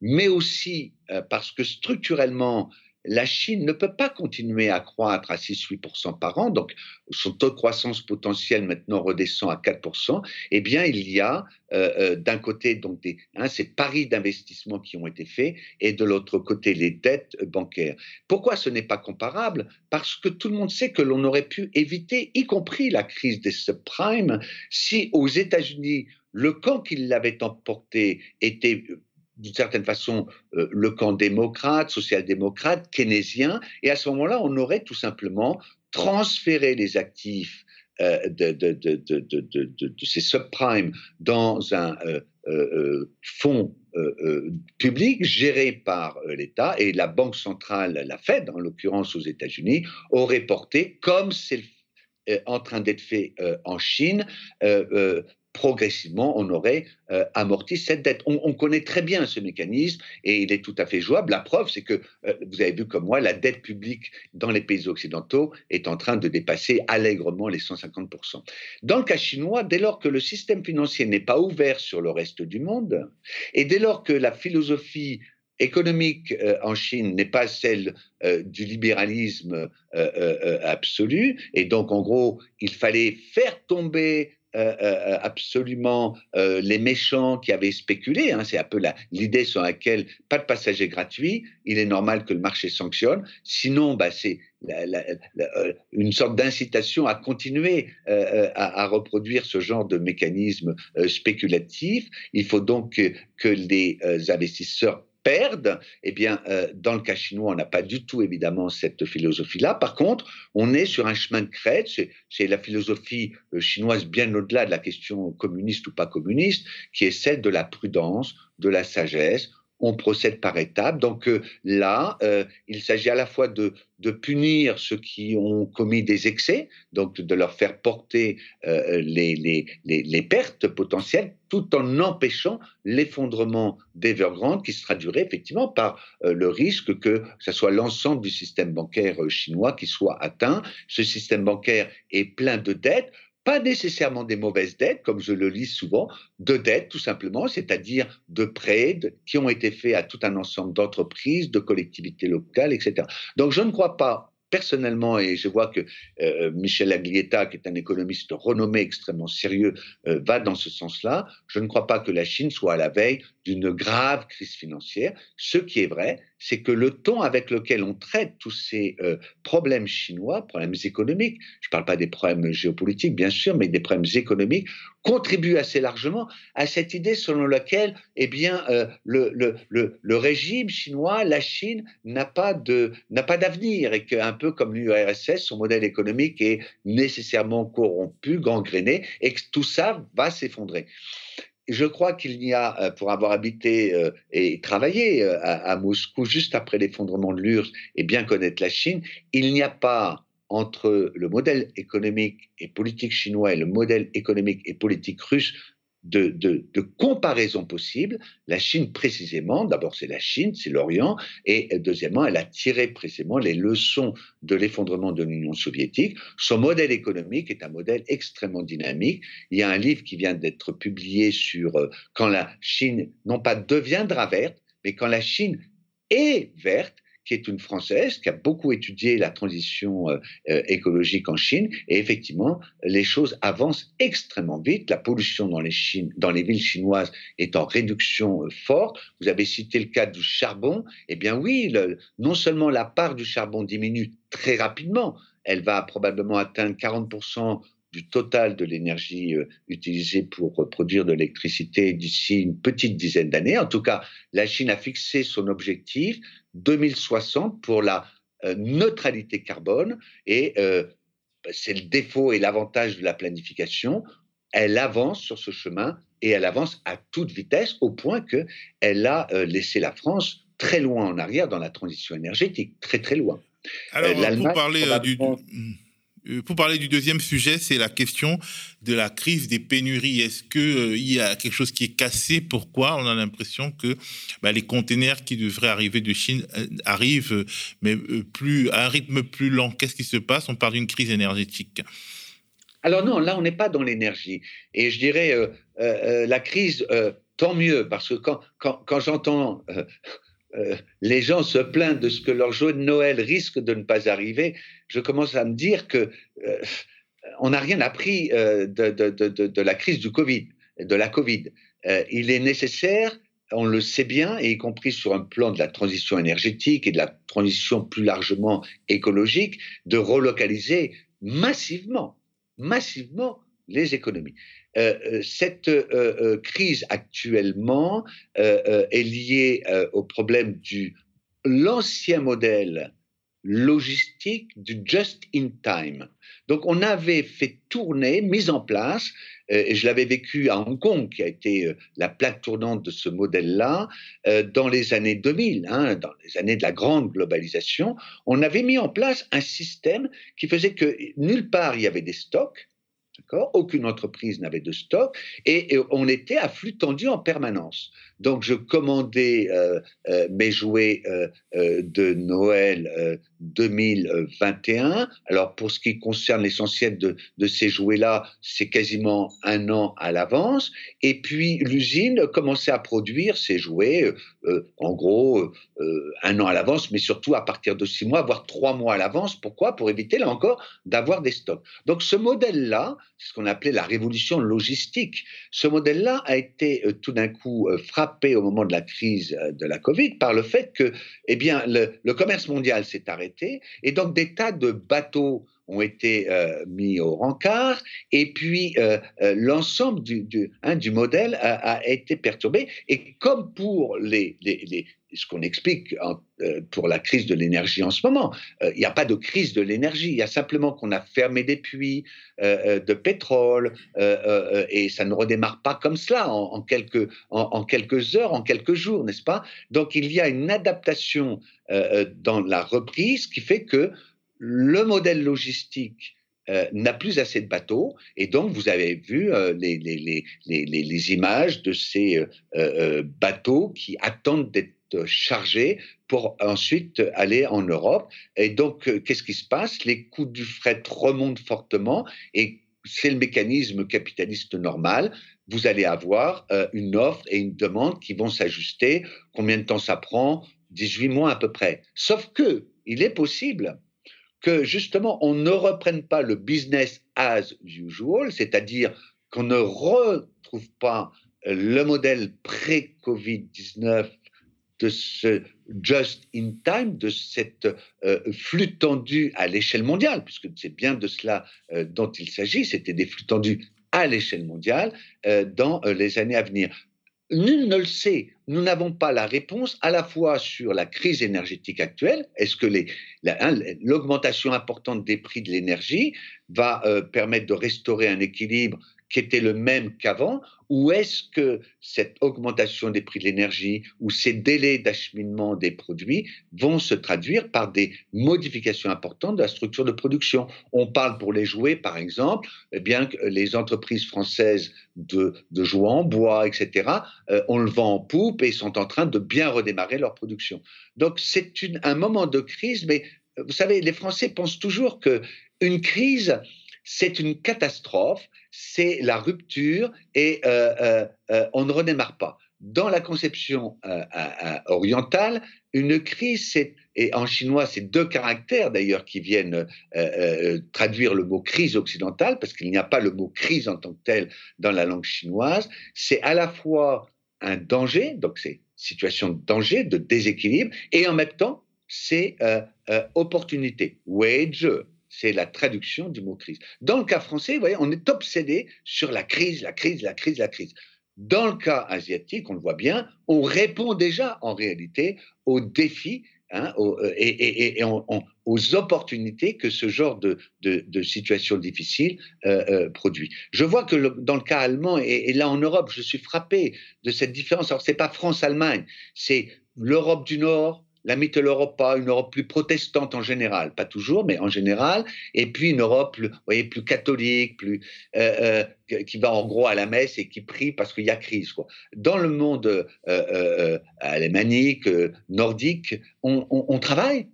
mais aussi parce que structurellement, la Chine ne peut pas continuer à croître à 6-8% par an, donc son taux de croissance potentiel maintenant redescend à 4%, eh bien il y a euh, euh, d'un côté donc hein, ces paris d'investissement qui ont été faits et de l'autre côté les dettes bancaires. Pourquoi ce n'est pas comparable? Parce que tout le monde sait que l'on aurait pu éviter, y compris la crise des subprimes, si aux États-Unis le camp qui l'avait emporté était d'une certaine façon euh, le camp démocrate, social-démocrate, keynésien, et à ce moment-là, on aurait tout simplement transféré les actifs euh, de, ces subprimes dans un euh, fonds public géré par l'État, et la Banque centrale, la Fed en l'occurrence aux États-Unis, aurait porté, comme c'est en train d'être fait en Chine, progressivement, on aurait euh, amorti cette dette. On, connaît très bien ce mécanisme et il est tout à fait jouable. La preuve, c'est que, euh, vous avez vu comme moi, la dette publique dans les pays occidentaux est en train de dépasser allègrement les 150%. Dans le cas chinois, dès lors que le système financier n'est pas ouvert sur le reste du monde et dès lors que la philosophie économique euh, en Chine n'est pas celle du libéralisme absolu, et donc en gros, il fallait faire tomber euh, euh, absolument euh, les méchants qui avaient spéculé. Hein, c'est un peu l'idée sur laquelle pas de passager gratuit, il est normal que le marché sanctionne. Sinon, bah, c'est une sorte d'incitation à continuer à, reproduire ce genre de mécanisme spéculatif. Il faut donc que les investisseurs perdent, eh bien, euh, dans le cas chinois, on n'a pas du tout évidemment cette philosophie-là. Par contre, on est sur un chemin de crête. C'est la philosophie euh, chinoise bien au-delà de la question communiste ou pas communiste, qui est celle de la prudence, de la sagesse on procède par étapes. Donc euh, là, euh, il s'agit à la fois de, punir ceux qui ont commis des excès, donc de leur faire porter euh, les, pertes potentielles, tout en empêchant l'effondrement d'Evergrande qui se traduirait effectivement par le risque que ce soit l'ensemble du système bancaire chinois qui soit atteint. Ce système bancaire est plein de dettes pas nécessairement des mauvaises dettes, comme je le lis souvent, de dettes tout simplement, c'est-à-dire de prêts qui ont été faits à tout un ensemble d'entreprises, de collectivités locales, etc. Donc je ne crois pas personnellement, et je vois que euh, Michel Aglietta, qui est un économiste renommé extrêmement sérieux, euh, va dans ce sens-là, je ne crois pas que la Chine soit à la veille d'une grave crise financière. Ce qui est vrai, c'est que le ton avec lequel on traite tous ces euh, problèmes chinois, problèmes économiques, je ne parle pas des problèmes géopolitiques, bien sûr, mais des problèmes économiques, contribue assez largement à cette idée selon laquelle eh bien, euh, le, le, régime chinois, la Chine, n'a pas d'avenir et qu'un peu comme l'URSS, son modèle économique est nécessairement corrompu, gangréné et que tout ça va s'effondrer je crois qu'il n'y a, euh, pour avoir habité euh, et travaillé à, Moscou juste après l'effondrement de l'URSS et bien connaître la Chine, il n'y a pas entre le modèle économique et politique chinois et le modèle économique et politique russe de, de, comparaison possible. La Chine, précisément, d'abord c'est la Chine, c'est l'Orient, et deuxièmement, elle a tiré précisément les leçons de l'effondrement de l'Union soviétique. Son modèle économique est un modèle extrêmement dynamique. Il y a un livre qui vient d'être publié sur euh, quand la Chine, non pas deviendra verte, mais quand la Chine est verte, qui est une Française, qui a beaucoup étudié la transition euh, euh, écologique en Chine. Et effectivement, les choses avancent extrêmement vite. La pollution dans les, dans les villes chinoises est en réduction euh, forte. Vous avez cité le cas du charbon. Eh bien oui, non seulement la part du charbon diminue très rapidement, elle va probablement atteindre 40% du total de l'énergie utilisée pour produire de l'électricité d'ici une petite dizaine d'années. En tout cas, la Chine a fixé son objectif 2060 pour la euh, neutralité carbone et euh, c'est le défaut et l'avantage de la planification. Elle avance sur ce chemin et elle avance à toute vitesse au point qu'elle a euh, laissé la France très loin en arrière dans la transition énergétique, très très loin. Alors, pour parler du... Euh, pour parler du deuxième sujet, c'est la question de la crise des pénuries. Est-ce qu'il euh, y a quelque chose qui est cassé? Pourquoi? On a l'impression que bah, les containers qui devraient arriver de Chine euh, arrivent, mais à un rythme plus lent. Qu'est-ce qui se passe? On parle d'une crise énergétique. Alors non, là, on n'est pas dans l'énergie. Et je dirais, la crise, tant mieux, parce que quand, quand, quand j'entends les gens se plaignent de ce que leur jour de Noël risque de ne pas arriver, je commence à me dire que euh, on n'a rien appris euh, de, la crise du Covid, de la Covid. il est nécessaire, on le sait bien, et y compris sur un plan de la transition énergétique et de la transition plus largement écologique, de relocaliser massivement, massivement les économies. Euh, euh, cette euh, crise actuellement est liée au problème du l'ancien modèle logistique du just in time. Donc on avait fait tourner, mis en place, et je l'avais vécu à Hong Kong, qui a été la plaque tournante de ce modèle-là, dans les années 2000, hein, dans les années de la grande globalisation, on avait mis en place un système qui faisait que nulle part il y avait des stocks, aucune entreprise n'avait de stock et, on était à flux tendu en permanence. Donc je commandais euh, euh, mes jouets euh, de Noël 2021. Alors pour ce qui concerne l'essentiel de, de, ces jouets-là, c'est quasiment un an à l'avance. Et puis l'usine commençait à produire ces jouets, en gros un an à l'avance, mais surtout à partir de six mois, voire trois mois à l'avance. Pourquoi? Pour éviter là encore d'avoir des stocks. Donc ce modèle-là, ce qu'on appelait la révolution logistique. Ce modèle-là a été euh, tout d'un coup euh, frappé au moment de la crise euh, de la Covid par le fait que, eh bien, le, commerce mondial s'est arrêté et donc des tas de bateaux ont été mis au rencard et puis l'ensemble du, du, hein, du, modèle a, a, été perturbé. Et comme pour les, les, les, ce qu'on explique euh, pour la crise de l'énergie en ce moment. Euh, il n'y a pas de crise de l'énergie, il y a simplement qu'on a fermé des puits euh, de pétrole et ça ne redémarre pas comme cela en, quelques, en, quelques heures, en quelques jours, n'est-ce pas? Donc il y a une adaptation dans la reprise qui fait que le modèle logistique n'a plus assez de bateaux. Et donc, vous avez vu les, les, images de ces bateaux qui attendent d'être chargés pour ensuite aller en Europe. Et donc, euh, qu'est-ce qui se passe? Les coûts du fret remontent fortement et c'est le mécanisme capitaliste normal. Vous allez avoir euh, une offre et une demande qui vont s'ajuster. Combien de temps ça prend? 18 mois à peu près. Sauf que il est possible que justement on ne reprenne pas le business as usual, c'est-à-dire qu'on ne retrouve pas le modèle pré-Covid-19 de ce just in time, de cette euh, flux tendu à l'échelle mondiale, puisque c'est bien de cela euh, dont il s'agit, c'était des flux tendus à l'échelle mondiale euh, dans les années à venir. Nul ne le sait. Nous n'avons pas la réponse à la fois sur la crise énergétique actuelle. Est-ce que hein, l'augmentation importante des prix de l'énergie va permettre de restaurer un équilibre qui était le même qu'avant Ou est-ce que cette augmentation des prix de l'énergie ou ces délais d'acheminement des produits vont se traduire par des modifications importantes de la structure de production? On parle pour les jouets, par exemple, eh bien que les entreprises françaises de, jouets en bois, etc., euh, on le vend en poupe et sont en train de bien redémarrer leur production. Donc c'est un moment de crise, mais euh, vous savez, les Français pensent toujours que une crise, c'est une catastrophe, c'est la rupture et euh, euh, euh, on ne redémarre pas. Dans la conception orientale, une crise, et en chinois, c'est deux caractères d'ailleurs qui viennent traduire le mot crise occidentale, parce qu'il n'y a pas le mot crise en tant que tel dans la langue chinoise. C'est à la fois un danger, donc c'est situation de danger, de déséquilibre, et en même temps, c'est opportunité, wage, c'est la traduction du mot crise. Dans le cas français, vous voyez, on est obsédé sur la crise, la crise, la crise, la crise. Dans le cas asiatique, on le voit bien, on répond déjà en réalité aux défis hein, euh, et, aux opportunités que ce genre de, situation difficile euh, euh, produit. Je vois que dans le cas allemand et, là en Europe, je suis frappé de cette différence. Alors, ce n'est pas France-Allemagne, c'est l'Europe du Nord, la Mitteleuropa, une Europe plus protestante en général, pas toujours, mais en général, et puis une Europe plus, voyez, plus catholique, plus euh, euh, qui va en gros à la messe et qui prie parce qu'il y a crise. Dans le monde euh, euh alémanique, nordique, on travaille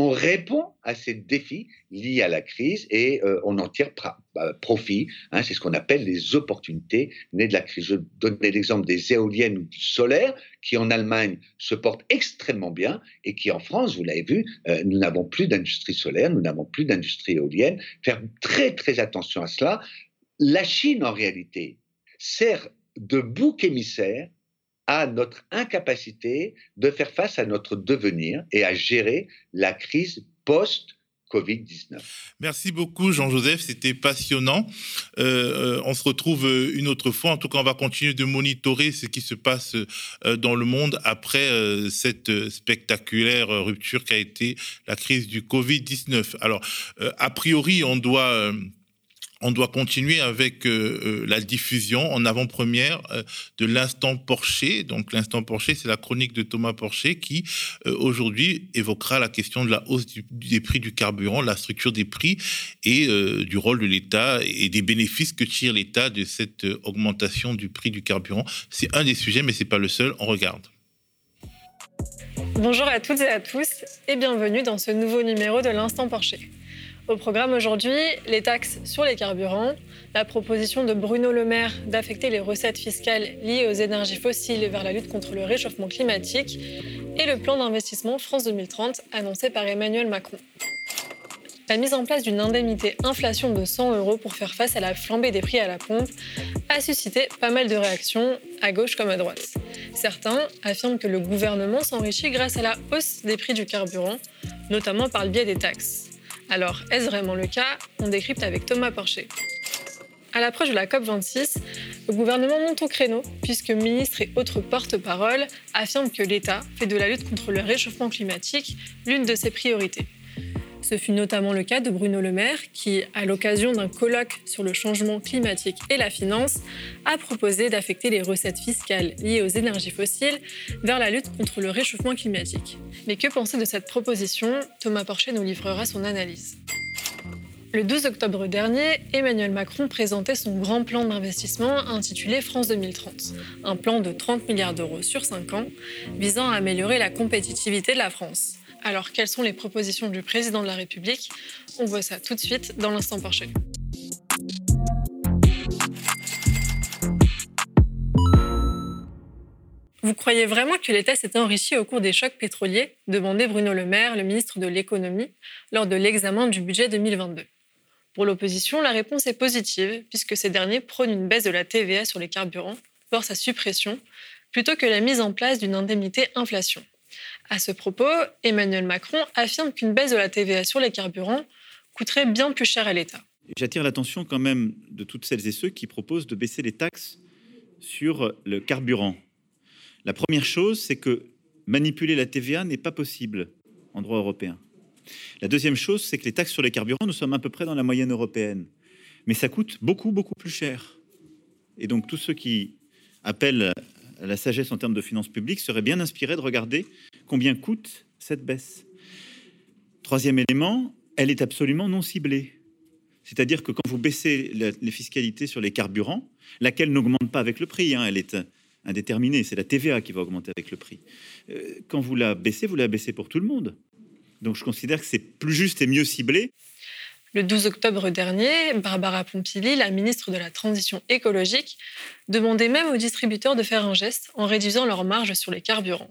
on répond à ces défis liés à la crise et euh, on en tire bah, profit. Hein, c'est ce qu'on appelle les opportunités nées de la crise. Je donnais l'exemple des éoliennes ou du solaire qui en Allemagne se portent extrêmement bien et qui en France, vous l'avez vu, euh, nous n'avons plus d'industrie solaire, nous n'avons plus d'industrie éolienne. Faire très très attention à cela. La Chine, en réalité, sert de bouc émissaire à notre incapacité de faire face à notre devenir et à gérer la crise post Covid-19. Merci beaucoup, Jean-Joseph. C'était passionnant. Euh, euh, on se retrouve euh, une autre fois. En tout cas, on va continuer de monitorer ce qui se passe dans le monde après cette spectaculaire rupture qu'a été la crise du Covid-19. Alors, a priori, on doit on doit continuer avec euh, euh, la diffusion en avant-première euh, de l'instant Porcher. Donc l'instant Porcher, c'est la chronique de Thomas Porcher qui aujourd'hui évoquera la question de la hausse des prix du carburant, la structure des prix et du rôle de l'État et des bénéfices que tire l'État de cette augmentation du prix du carburant. C'est un des sujets, mais c'est pas le seul. On regarde. Bonjour à toutes et à tous et bienvenue dans ce nouveau numéro de l'instant Porcher. Au programme aujourd'hui, les taxes sur les carburants, la proposition de Bruno Le Maire d'affecter les recettes fiscales liées aux énergies fossiles vers la lutte contre le réchauffement climatique et le plan d'investissement France 2030 annoncé par Emmanuel Macron. La mise en place d'une indemnité inflation de 100 euros pour faire face à la flambée des prix à la pompe a suscité pas mal de réactions, à gauche comme à droite. Certains affirment que le gouvernement s'enrichit grâce à la hausse des prix du carburant, notamment par le biais des taxes. Alors, est-ce vraiment le cas? On décrypte avec Thomas Porcher. À l'approche de la COP26, le gouvernement monte au créneau puisque ministres et autres porte-parole affirment que l'État fait de la lutte contre le réchauffement climatique l'une de ses priorités. Ce fut notamment le cas de Bruno Le Maire qui, à l'occasion d'un colloque sur le changement climatique et la finance, a proposé d'affecter les recettes fiscales liées aux énergies fossiles vers la lutte contre le réchauffement climatique. Mais que penser de cette proposition? Thomas Porcher nous livrera son analyse. Le 12 octobre dernier, Emmanuel Macron présentait son grand plan d'investissement intitulé France 2030, un plan de 30 milliards d'euros sur 5 ans visant à améliorer la compétitivité de la France. Alors, quelles sont les propositions du président de la République? On voit ça tout de suite dans l'instant par. Vous croyez vraiment que l'État s'est enrichi au cours des chocs pétroliers? Demandait Bruno Le Maire, le ministre de l'économie, lors de l'examen du budget 2022. Pour l'opposition, la réponse est positive, puisque ces derniers prônent une baisse de la TVA sur les carburants, voire sa suppression, plutôt que la mise en place d'une indemnité inflation. À ce propos, Emmanuel Macron affirme qu'une baisse de la TVA sur les carburants coûterait bien plus cher à l'État. J'attire l'attention quand même de toutes celles et ceux qui proposent de baisser les taxes sur le carburant. La première chose, c'est que manipuler la TVA n'est pas possible en droit européen. La deuxième chose, c'est que les taxes sur les carburants, nous sommes à peu près dans la moyenne européenne. Mais ça coûte beaucoup, beaucoup plus cher. Et donc tous ceux qui appellent la sagesse en termes de finances publiques seraient bien inspirés de regarder combien coûte cette baisse. Troisième élément, elle est absolument non ciblée. C'est-à-dire que quand vous baissez les fiscalités sur les carburants, laquelle n'augmente pas avec le prix, hein, elle est indéterminée, c'est la TVA qui va augmenter avec le prix. Euh, quand vous la baissez, vous la baissez pour tout le monde. Donc je considère que c'est plus juste et mieux ciblé. Le 12 octobre dernier, Barbara Pompili, la ministre de la Transition écologique, demandait même aux distributeurs de faire un geste en réduisant leurs marges sur les carburants.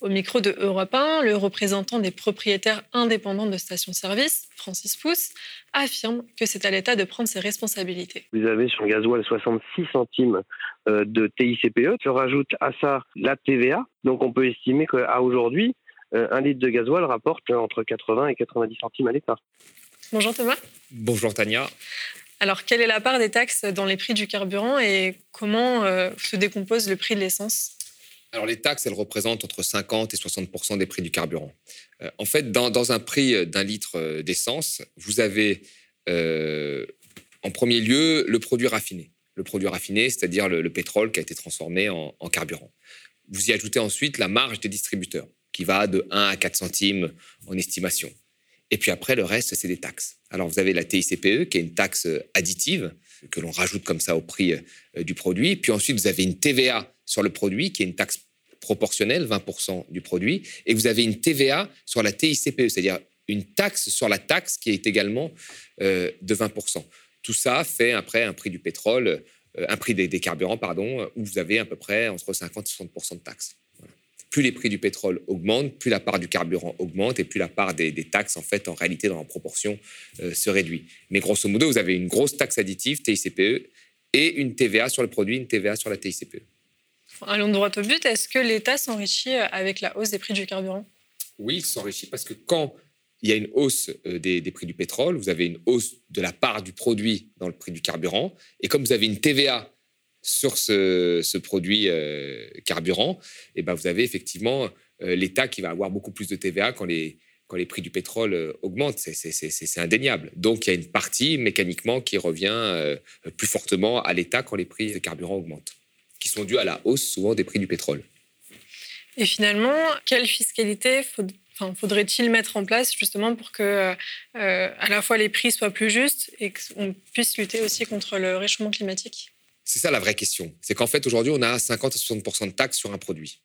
Au micro de Europe 1, le représentant des propriétaires indépendants de stations-service, Francis Pousse, affirme que c'est à l'État de prendre ses responsabilités. Vous avez sur le gasoil 66 centimes euh, de TICPE. Je rajoute à ça la TVA. Donc on peut estimer qu'à aujourd'hui, euh, un litre de gasoil rapporte entre 80 et 90 centimes à l'État. Bonjour Thomas. Bonjour Tania. Alors, quelle est la part des taxes dans les prix du carburant et comment euh, se décompose le prix de l'essence? Alors les taxes, elles représentent entre 50 et 60% des prix du carburant. Euh, en fait, dans, un prix d'un litre d'essence, vous avez en premier lieu le produit raffiné. Le produit raffiné, c'est-à-dire le, pétrole qui a été transformé en, en carburant. Vous y ajoutez ensuite la marge des distributeurs qui va de 1 à 4 centimes en estimation. Et puis après, le reste, c'est des taxes. Alors, vous avez la TICPE, qui est une taxe additive, que l'on rajoute comme ça au prix euh, du produit. Puis ensuite, vous avez une TVA sur le produit, qui est une taxe proportionnelle, 20% du produit. Et vous avez une TVA sur la TICPE, c'est-à-dire une taxe sur la taxe qui est également euh, de 20%. Tout ça fait après un prix du pétrole, euh, un prix des, des, carburants, pardon, où vous avez à peu près entre 50 et 60% de taxes plus les prix du pétrole augmentent, plus la part du carburant augmente et plus la part des, taxes, en fait, en réalité, dans la proportion, euh, se réduit. Mais grosso modo, vous avez une grosse taxe additive, TICPE, et une TVA sur le produit, une TVA sur la TICPE. Allons droit au but. Est-ce que l'État s'enrichit euh, avec la hausse des prix du carburant? Oui, il s'enrichit parce que quand il y a une hausse euh, des, des, prix du pétrole, vous avez une hausse de la part du produit dans le prix du carburant. Et comme vous avez une TVA sur ce, produit euh, carburant, et eh ben vous avez effectivement euh, l'État qui va avoir beaucoup plus de TVA quand les, quand les prix du pétrole euh, augmentent. C'est indéniable. Donc il y a une partie mécaniquement qui revient plus fortement à l'État quand les prix de carburant augmentent, qui sont dus à la hausse souvent des prix du pétrole. Et finalement, quelle fiscalité faudrait-il mettre en place justement pour que à la fois les prix soient plus justes et qu'on puisse lutter aussi contre le réchauffement climatique? C'est ça la vraie question. C'est qu'en fait, aujourd'hui, on a 50 à 60% de taxes sur un produit.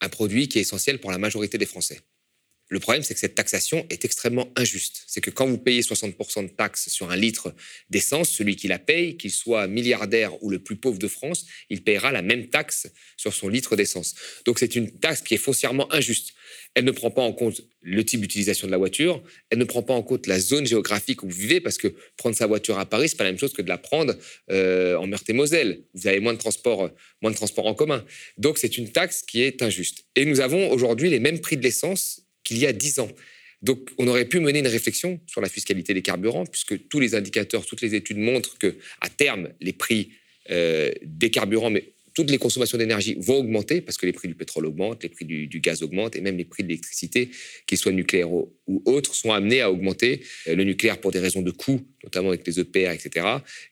Un produit qui est essentiel pour la majorité des Français. Le problème, c'est que cette taxation est extrêmement injuste. C'est que quand vous payez 60% de taxes sur un litre d'essence, celui qui la paye, qu'il soit milliardaire ou le plus pauvre de France, il payera la même taxe sur son litre d'essence. Donc c'est une taxe qui est foncièrement injuste. Elle ne prend pas en compte le type d'utilisation de la voiture, elle ne prend pas en compte la zone géographique où vous vivez, parce que prendre sa voiture à Paris, c'est pas la même chose que de la prendre euh, en Meurthe-et-Moselle. Vous avez moins de transport, moins de transport en commun. Donc c'est une taxe qui est injuste. Et nous avons aujourd'hui les mêmes prix de l'essence qu'il y a 10 ans. Donc, on aurait pu mener une réflexion sur la fiscalité des carburants, puisque tous les indicateurs, toutes les études montrent que, à terme, les prix euh, des carburants, mais toutes les consommations d'énergie vont augmenter parce que les prix du pétrole augmentent, les prix du, gaz augmentent et même les prix de l'électricité, qu'ils soient nucléaires ou, autres, sont amenés à augmenter. Euh, le nucléaire pour des raisons de coût, notamment avec les EPR, etc.,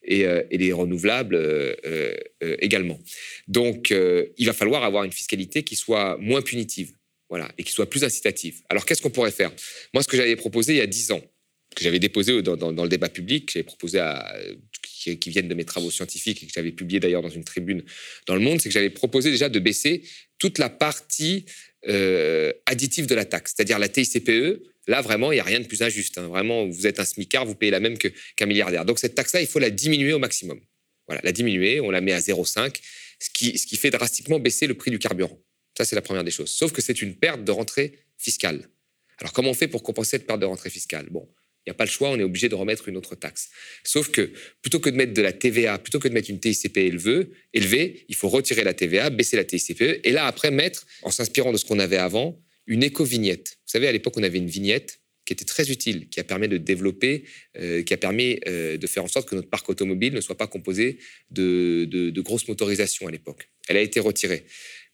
et, euh, et les renouvelables également. Donc, il va falloir avoir une fiscalité qui soit moins punitive voilà, et qui soit plus incitatif. Alors, qu'est-ce qu'on pourrait faire? Moi, ce que j'avais proposé il y a dix ans, que j'avais déposé dans, le débat public, j'avais proposé à, qui, viennent de mes travaux scientifiques et que j'avais publié d'ailleurs dans une tribune dans Le Monde, c'est que j'avais proposé déjà de baisser toute la partie euh, additive de la taxe, c'est-à-dire la TICPE. Là, vraiment, il n'y a rien de plus injuste. Hein. Vraiment, vous êtes un smicard, vous payez la même qu'un milliardaire. Donc, cette taxe-là, il faut la diminuer au maximum. Voilà, la diminuer, on la met à 0,5, ce qui, ce qui fait drastiquement baisser le prix du carburant. Ça, c'est la première des choses. Sauf que c'est une perte de rentrée fiscale. Alors, comment on fait pour compenser cette perte de rentrée fiscale? Bon, il n'y a pas le choix, on est obligé de remettre une autre taxe. Sauf que plutôt que de mettre de la TVA, plutôt que de mettre une TICPE élevée, élevée il faut retirer la TVA, baisser la TICPE, et là, après, mettre, en s'inspirant de ce qu'on avait avant, une éco-vignette. Vous savez, à l'époque, on avait une vignette qui était très utile, qui a permis de développer, euh, qui a permis euh, de faire en sorte que notre parc automobile ne soit pas composé de, de grosses motorisations à l'époque. Elle a été retirée.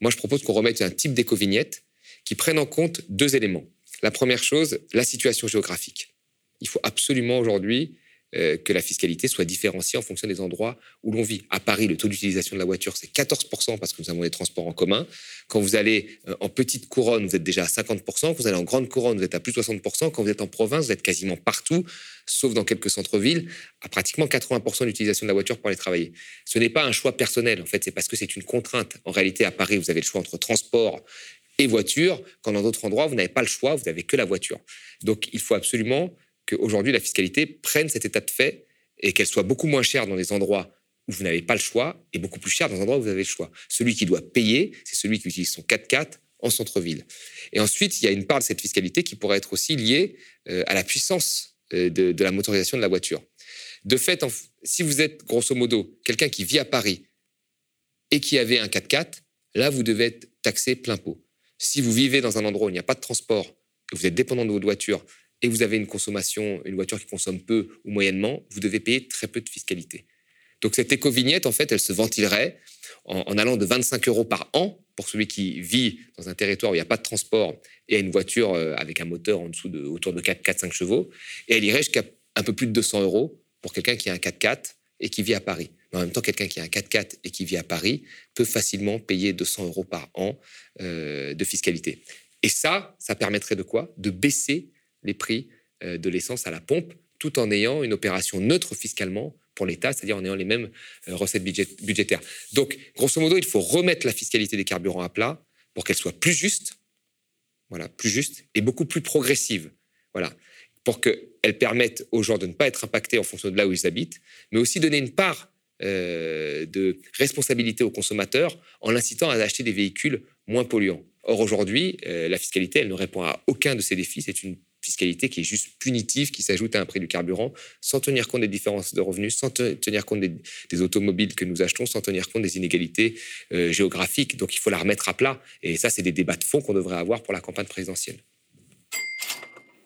Moi, je propose qu'on remette un type d'éco-vignette qui prenne en compte deux éléments. La première chose, la situation géographique. Il faut absolument aujourd'hui euh, que la fiscalité soit différenciée en fonction des endroits où l'on vit. À Paris, le taux d'utilisation de la voiture, c'est 14% parce que nous avons des transports en commun. Quand vous allez euh, en petite couronne, vous êtes déjà à 50%. Quand vous allez en grande couronne, vous êtes à plus de 60%. Quand vous êtes en province, vous êtes quasiment partout, sauf dans quelques centres-villes, à pratiquement 80% d'utilisation de la voiture pour aller travailler. Ce n'est pas un choix personnel, en fait, c'est parce que c'est une contrainte. En réalité, à Paris, vous avez le choix entre transport et voiture, quand dans d'autres endroits, vous n'avez pas le choix, vous n'avez que la voiture. Donc, il faut absolument qu'aujourd'hui la fiscalité prenne cet état de fait et qu'elle soit beaucoup moins chère dans les endroits où vous n'avez pas le choix et beaucoup plus chère dans les endroits où vous avez le choix. Celui qui doit payer, c'est celui qui utilise son 4x4 en centre-ville. Et ensuite, il y a une part de cette fiscalité qui pourrait être aussi liée euh, à la puissance euh, de, la motorisation de la voiture. De fait, si vous êtes grosso modo quelqu'un qui vit à Paris et qui avait un 4x4, là, vous devez être taxé plein pot. Si vous vivez dans un endroit où il n'y a pas de transport, que vous êtes dépendant de votre voiture et vous avez une consommation, une voiture qui consomme peu ou moyennement, vous devez payer très peu de fiscalité. Donc cette éco-vignette, en fait, elle se ventilerait en, allant de 25 euros par an pour celui qui vit dans un territoire où il n'y a pas de transport et a une voiture euh, avec un moteur en dessous de autour de 4-5 chevaux, et elle irait jusqu'à un peu plus de 200 euros pour quelqu'un qui a un 4x4 et qui vit à Paris. Mais en même temps, quelqu'un qui a un 4x4 et qui vit à Paris peut facilement payer 200 euros par an euh, de fiscalité. Et ça, ça permettrait de quoi? De baisser les prix euh, de l'essence à la pompe, tout en ayant une opération neutre fiscalement pour l'État, c'est-à-dire en ayant les mêmes euh, recettes budgétaires. Donc, grosso modo, il faut remettre la fiscalité des carburants à plat pour qu'elle soit plus juste, voilà, plus juste et beaucoup plus progressive, voilà, pour qu'elle permette aux gens de ne pas être impactés en fonction de là où ils habitent, mais aussi donner une part euh, de responsabilité aux consommateurs en l'incitant à acheter des véhicules moins polluants. Or, aujourd'hui, la fiscalité, elle ne répond à aucun de ces défis. C'est une fiscalité qui est juste punitive, qui s'ajoute à un prix du carburant, sans tenir compte des différences de revenus, sans tenir compte des, automobiles que nous achetons, sans tenir compte des inégalités euh, géographiques. Donc il faut la remettre à plat. Et ça, c'est des débats de fond qu'on devrait avoir pour la campagne présidentielle.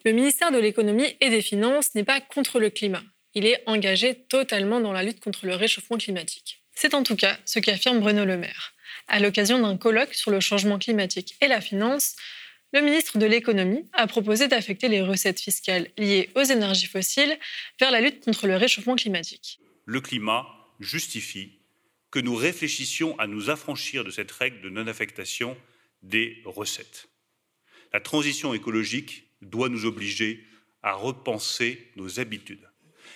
Le ministère de l'économie et des finances n'est pas contre le climat. Il est engagé totalement dans la lutte contre le réchauffement climatique. C'est en tout cas ce qu'affirme Bruno Le Maire. À l'occasion d'un colloque sur le changement climatique et la finance, le ministre de l'économie a proposé d'affecter les recettes fiscales liées aux énergies fossiles vers la lutte contre le réchauffement climatique. Le climat justifie que nous réfléchissions à nous affranchir de cette règle de non-affectation des recettes. La transition écologique doit nous obliger à repenser nos habitudes.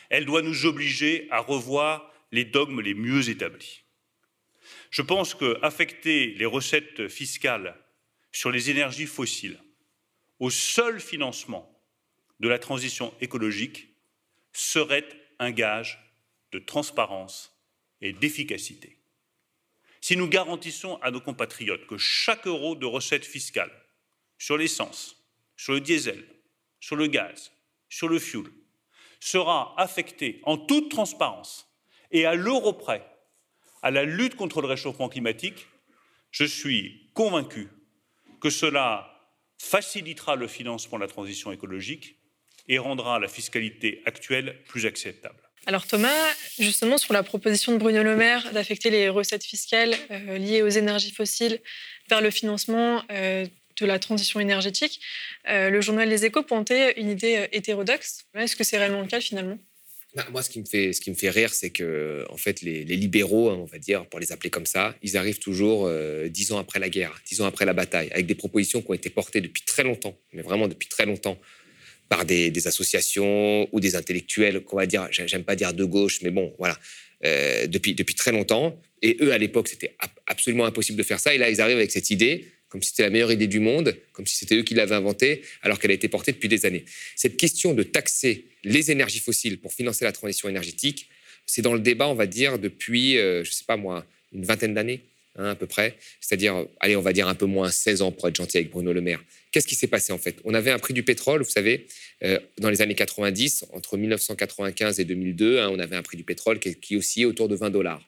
Elle doit nous obliger à revoir les dogmes les mieux établis. Je pense qu'affecter les recettes fiscales sur les énergies fossiles au seul financement de la transition écologique serait un gage de transparence et d'efficacité. Si nous garantissons à nos compatriotes que chaque euro de recette fiscale sur l'essence, sur le diesel, sur le gaz, sur le fioul, sera affecté en toute transparence et à l'euro près à la lutte contre le réchauffement climatique, je suis convaincu que cela facilitera le financement de la transition écologique et rendra la fiscalité actuelle plus acceptable. Alors Thomas, justement sur la proposition de Bruno Le Maire d'affecter les recettes fiscales euh, liées aux énergies fossiles vers le financement euh, de la transition énergétique, euh, le journal Les Échos pointait une idée hétérodoxe. Est-ce que c'est réellement le cas finalement? Bah, moi, ce qui me fait, ce qui me fait rire, c'est que, en fait, les, libéraux, hein, on va dire, pour les appeler comme ça, ils arrivent toujours euh, dix ans après la guerre, dix ans après la bataille, avec des propositions qui ont été portées depuis très longtemps, mais vraiment depuis très longtemps, par des, associations ou des intellectuels, qu'on va dire, j'aime pas dire de gauche, mais bon, voilà, euh, depuis, depuis très longtemps. Et eux, à l'époque, c'était absolument impossible de faire ça. Et là, ils arrivent avec cette idée comme si c'était la meilleure idée du monde, comme si c'était eux qui l'avaient inventée, alors qu'elle a été portée depuis des années. Cette question de taxer les énergies fossiles pour financer la transition énergétique, c'est dans le débat, on va dire, depuis, je ne sais pas moi, une vingtaine d'années. Hein, à peu près, c'est-à-dire, allez, on va dire un peu moins 16 ans pour être gentil avec Bruno Le Maire. Qu'est-ce qui s'est passé en fait? On avait un prix du pétrole, vous savez, euh, dans les années 90, entre 1995 et 2002, hein, on avait un prix du pétrole qui, qui oscillait autour de 20 dollars.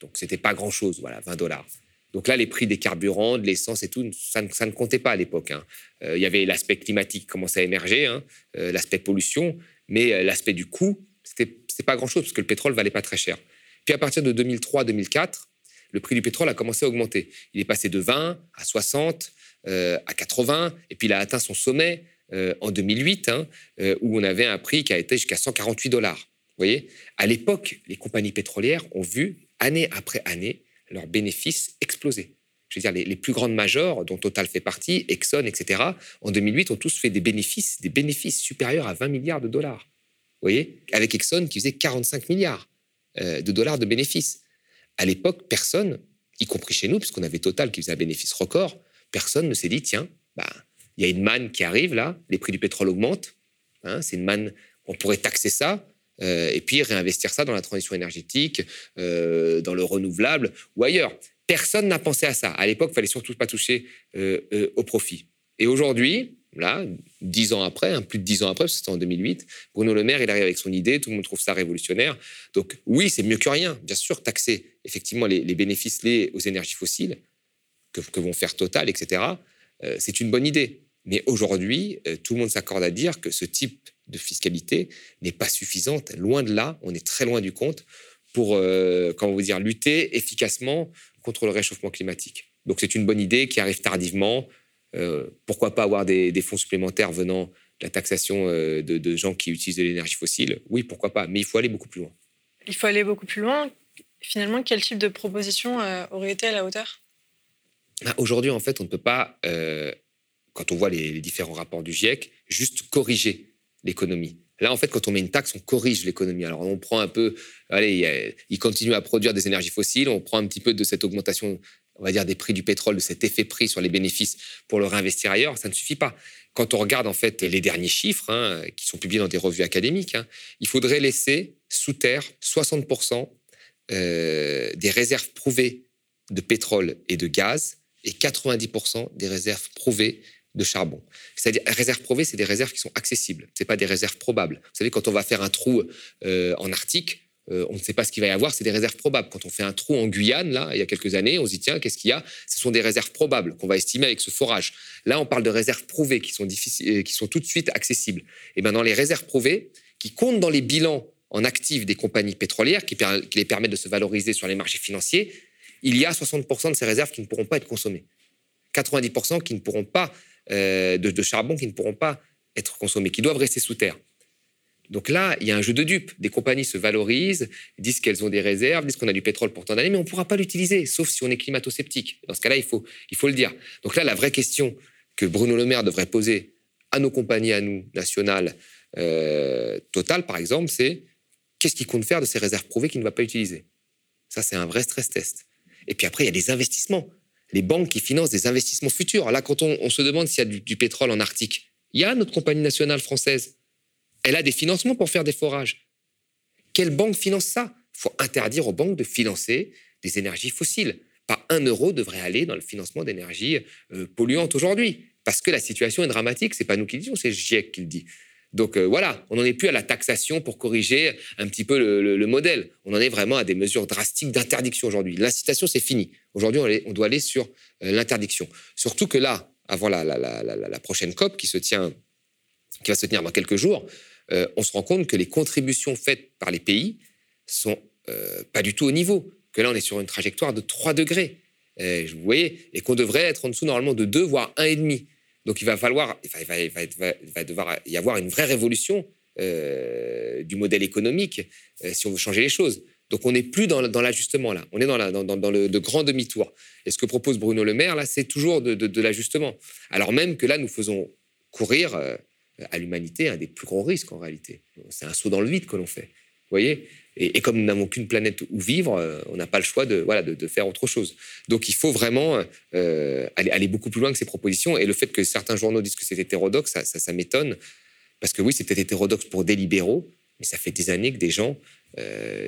Donc, c'était pas grand-chose, voilà, 20 dollars. Donc là, les prix des carburants, de l'essence et tout, ça, ne comptait pas à l'époque. Hein. Euh, il y avait l'aspect climatique qui commençait à émerger, euh, l'aspect pollution, mais l'aspect du coût, c'était pas grand-chose parce que le pétrole valait pas très cher. Puis à partir de 2003-2004, le prix du pétrole a commencé à augmenter. Il est passé de 20 à 60, euh, à 80, et puis il a atteint son sommet euh, en 2008, hein, euh, où on avait un prix qui a été jusqu'à 148 dollars. Vous voyez? À l'époque, les compagnies pétrolières ont vu, année après année, leurs bénéfices exploser. Je veux dire, les, plus grandes majors, dont Total fait partie, Exxon, etc., en 2008, ont tous fait des bénéfices, des bénéfices supérieurs à 20 milliards de dollars. Vous voyez? Avec Exxon qui faisait 45 milliards de dollars de bénéfices. À l'époque, personne, y compris chez nous, puisqu'on avait Total qui faisait un bénéfice record, personne ne s'est dit tiens, bah, il y a une manne qui arrive là, les prix du pétrole augmentent, hein, c'est une manne, on pourrait taxer ça. Euh, et puis réinvestir ça dans la transition énergétique, euh, dans le renouvelable ou ailleurs. Personne n'a pensé à ça. À l'époque, il fallait surtout pas toucher euh, au profit. Et aujourd'hui, là, dix ans après, hein, plus de dix ans après, c'était en 2008, Bruno Le Maire, il arrive avec son idée, tout le monde trouve ça révolutionnaire. Donc oui, c'est mieux que rien, bien sûr, taxer effectivement les, bénéfices liés aux énergies fossiles que, vont faire Total, etc. C'est une bonne idée. Mais aujourd'hui, tout le monde s'accorde à dire que ce type de fiscalité n'est pas suffisante. Loin de là, on est très loin du compte pour, euh, comment vous dire, lutter efficacement contre le réchauffement climatique. Donc c'est une bonne idée qui arrive tardivement. Euh, pourquoi pas avoir des, fonds supplémentaires venant de la taxation euh, de, gens qui utilisent de l'énergie fossile? Oui, pourquoi pas, mais il faut aller beaucoup plus loin. Il faut aller beaucoup plus loin. Finalement, quel type de proposition aurait été à la hauteur? Bah, Aujourd'hui, en fait, on ne peut pas, quand on voit les, différents rapports du GIEC, juste corriger l'économie. Là, en fait, quand on met une taxe, on corrige l'économie. Alors, on prend un peu, allez, il continue à produire des énergies fossiles, on prend un petit peu de cette augmentation on va dire, des prix du pétrole, de cet effet prix sur les bénéfices pour le réinvestir ailleurs, ça ne suffit pas. Quand on regarde en fait les derniers chiffres hein, qui sont publiés dans des revues académiques, hein, il faudrait laisser sous terre 60% euh, des réserves prouvées de pétrole et de gaz et 90% des réserves prouvées de charbon. C'est-à-dire, réserves prouvées, c'est des réserves qui sont accessibles. Ce pas des réserves probables. Vous savez, quand on va faire un trou euh, en Arctique, euh, on ne sait pas ce qu'il va y avoir, c'est des réserves probables. Quand on fait un trou en Guyane, là, il y a quelques années, on se dit, tiens, qu'est-ce qu'il y a? Ce sont des réserves probables qu'on va estimer avec ce forage. Là, on parle de réserves prouvées qui sont, euh, qui sont tout de suite accessibles. Et bien, dans les réserves prouvées, qui comptent dans les bilans en actifs des compagnies pétrolières, qui, les permettent de se valoriser sur les marchés financiers, il y a 60% de ces réserves qui ne pourront pas être consommées. 90% qui ne pourront pas, euh, de charbon qui ne pourront pas être consommés, qui doivent rester sous terre. Donc là, il y a un jeu de dupes. Des compagnies se valorisent, disent qu'elles ont des réserves, disent qu'on a du pétrole pour tant d'années, mais on ne pourra pas l'utiliser, sauf si on est climato-sceptique. Dans ce cas-là, il faut, il faut le dire. Donc là, la vraie question que Bruno Le Maire devrait poser à nos compagnies, à nous, nationales, euh, Total, par exemple, c'est qu'est-ce qu'il compte faire de ces réserves prouvées qu'il ne va pas utiliser? Ça, c'est un vrai stress test. Et puis après, il y a des investissements. Les banques qui financent des investissements futurs. Là, quand on, se demande s'il y a du, pétrole en Arctique, il y a notre compagnie nationale française elle a des financements pour faire des forages. Quelle banque finance ça? Il faut interdire aux banques de financer des énergies fossiles. Pas un euro devrait aller dans le financement d'énergies euh, polluantes aujourd'hui. Parce que la situation est dramatique. C'est pas nous qui le disons, c'est GIEC qui le dit. Donc euh, voilà, on n'en est plus à la taxation pour corriger un petit peu le, modèle. On en est vraiment à des mesures drastiques d'interdiction aujourd'hui. L'incitation, c'est fini. Aujourd'hui, on, doit aller sur euh, l'interdiction. Surtout que là, avant la, prochaine COP qui se tient, qui va se tenir dans quelques jours, euh, on se rend compte que les contributions faites par les pays sont pas du tout au niveau. Que là, on est sur une trajectoire de 3 degrés. Vous voyez, et qu'on devrait être en dessous normalement de 2, voire 1,5. Donc il va falloir, il va, devoir y avoir une vraie révolution du modèle économique si on veut changer les choses. Donc on n'est plus dans, l'ajustement là, on est dans, le de grand demi-tour. Et ce que propose Bruno Le Maire là, c'est toujours de, l'ajustement. Alors même que là, nous faisons courir à l'humanité un des plus gros risques en réalité. C'est un saut dans le vide que l'on fait. Vous voyez? Et, comme nous n'avons qu'une planète où vivre, euh, on n'a pas le choix de, voilà, de, faire autre chose. Donc il faut vraiment euh, aller, beaucoup plus loin que ces propositions. Et le fait que certains journaux disent que c'est hétérodoxe, ça, ça, m'étonne. Parce que oui, c'est peut-être hétérodoxe pour des libéraux, mais ça fait des années que des gens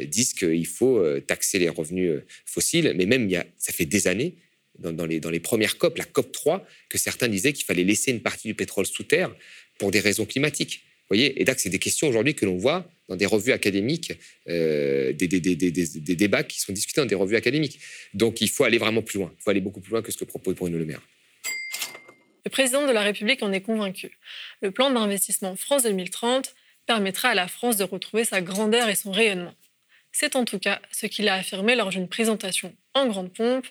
disent qu'il faut taxer les revenus fossiles. Mais même, il y a, ça fait des années, dans, les, dans les premières COP, la COP 3, que certains disaient qu'il fallait laisser une partie du pétrole sous terre pour des raisons climatiques. Voyez Et donc, c'est des questions aujourd'hui que l'on voit dans des revues académiques, des, des, débats qui sont discutés dans des revues académiques. Donc, il faut aller vraiment plus loin. Il faut aller beaucoup plus loin que ce que propose Bruno Le Maire. Le président de la République en est convaincu. Le plan d'investissement France 2030 permettra à la France de retrouver sa grandeur et son rayonnement. C'est en tout cas ce qu'il a affirmé lors d'une présentation en grande pompe,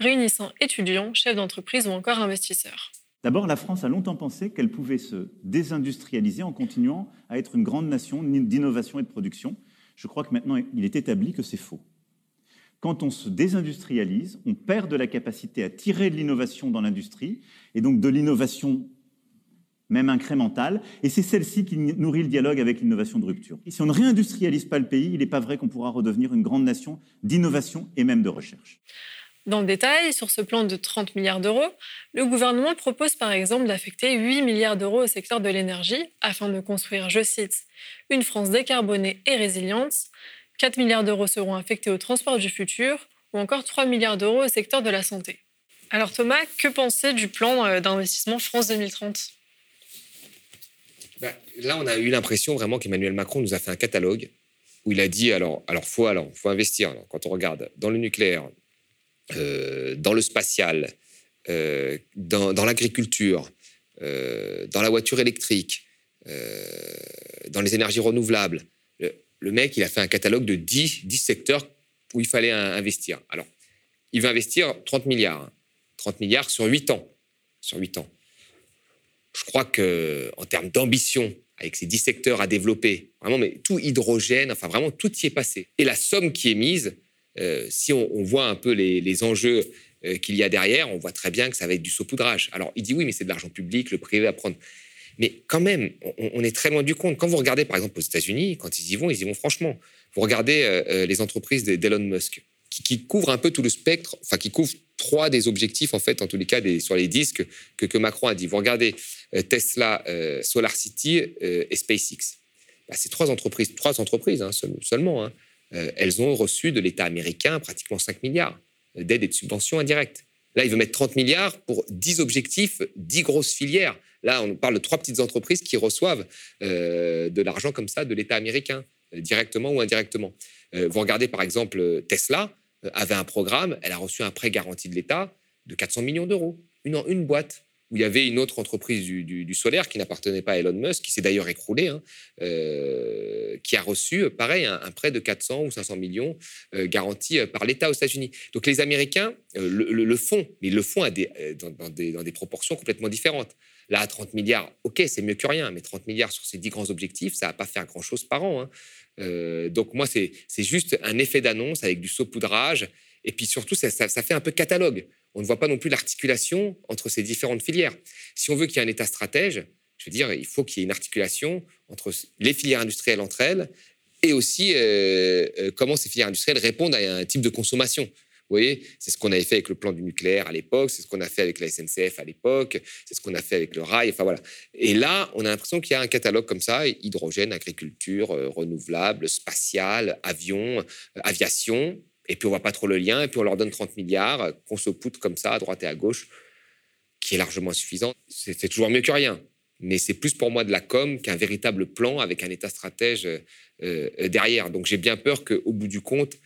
réunissant étudiants, chefs d'entreprise ou encore investisseurs. D'abord, la France a longtemps pensé qu'elle pouvait se désindustrialiser en continuant à être une grande nation d'innovation et de production. Je crois que maintenant, il est établi que c'est faux. Quand on se désindustrialise, on perd de la capacité à tirer de l'innovation dans l'industrie, et donc de l'innovation même incrémentale, et c'est celle-ci qui nourrit le dialogue avec l'innovation de rupture. Si on ne réindustrialise pas le pays, il n'est pas vrai qu'on pourra redevenir une grande nation d'innovation et même de recherche. Dans le détail, sur ce plan de 30 milliards d'euros, le gouvernement propose par exemple d'affecter 8 milliards d'euros au secteur de l'énergie afin de construire, je cite, une France décarbonée et résiliente, 4 milliards d'euros seront affectés au transport du futur ou encore 3 milliards d'euros au secteur de la santé. Alors Thomas, que penser du plan euh, d'investissement France 2030 ben, Là, on a eu l'impression vraiment qu'Emmanuel Macron nous a fait un catalogue où il a dit alors, alors faut investir. quand on regarde dans le nucléaire, dans le spatial, euh, dans, l'agriculture, dans la voiture électrique, dans les énergies renouvelables, le mec, il a fait un catalogue de 10, 10 secteurs où il fallait investir. Alors, il va investir 30 milliards. 30 hein. milliards sur 8 ans. Sur 8 ans. Je crois que en termes d'ambition, avec ces 10 secteurs à développer, vraiment, mais tout hydrogène, enfin vraiment, tout y est passé. Et la somme qui est mise, euh, si on, voit un peu les, enjeux euh, qu'il y a derrière, on voit très bien que ça va être du saupoudrage. Alors, il dit oui, mais c'est de l'argent public, le privé va prendre. Mais quand même, on, est très loin du compte. Quand vous regardez, par exemple, aux États-Unis, quand ils y vont, ils y vont franchement. Vous regardez euh, les entreprises d'Elon Musk, qui, couvrent un peu tout le spectre, enfin, qui couvrent trois des objectifs, en fait, en tous les cas, sur les disques que, Macron a dit. Vous regardez Tesla, SolarCity et SpaceX. Bah, c'est trois entreprises, trois entreprises hein, seulement. Hein. Elles ont reçu de l'État américain pratiquement 5 milliards d'aides et de subventions indirectes. Là, il veut mettre 30 milliards pour 10 objectifs, 10 grosses filières. Là, on parle de trois petites entreprises qui reçoivent euh, de l'argent comme ça de l'État américain, euh, directement ou indirectement. Euh, vous regardez par exemple Tesla avait un programme, elle a reçu un prêt garanti de l'État de 400 millions d'euros, une boîte où il y avait une autre entreprise du, solaire qui n'appartenait pas à Elon Musk, qui s'est d'ailleurs écroulée, hein, qui a reçu, pareil, un, prêt de 400 ou 500 millions garanti par l'État aux États-Unis. Donc les Américains le, font, mais ils le font des, dans, des, proportions complètement différentes. Là, 30 milliards, ok, c'est mieux que rien, mais 30 milliards sur ces 10 grands objectifs, ça va pas faire grand-chose par an. Hein. Euh, donc moi, c'est juste un effet d'annonce avec du saupoudrage. Et puis surtout, ça, fait un peu catalogue. On ne voit pas non plus l'articulation entre ces différentes filières. Si on veut qu'il y ait un État stratège, je veux dire, il faut qu'il y ait une articulation entre les filières industrielles entre elles et aussi euh, euh, comment ces filières industrielles répondent à un type de consommation. Vous voyez, c'est ce qu'on avait fait avec le plan du nucléaire à l'époque, c'est ce qu'on a fait avec la SNCF à l'époque, c'est ce qu'on a fait avec le rail. Enfin voilà. Et là, on a l'impression qu'il y a un catalogue comme ça hydrogène, agriculture, euh, renouvelable, spatial, avion, euh, aviation. Et puis on voit pas trop le lien. Et puis on leur donne 30 milliards euh, qu'on se poutre comme ça à droite et à gauche, qui est largement suffisant. C'est toujours mieux que rien. Mais c'est plus pour moi de la com qu'un véritable plan avec un État stratège derrière. Donc j'ai bien peur qu'au bout du compte,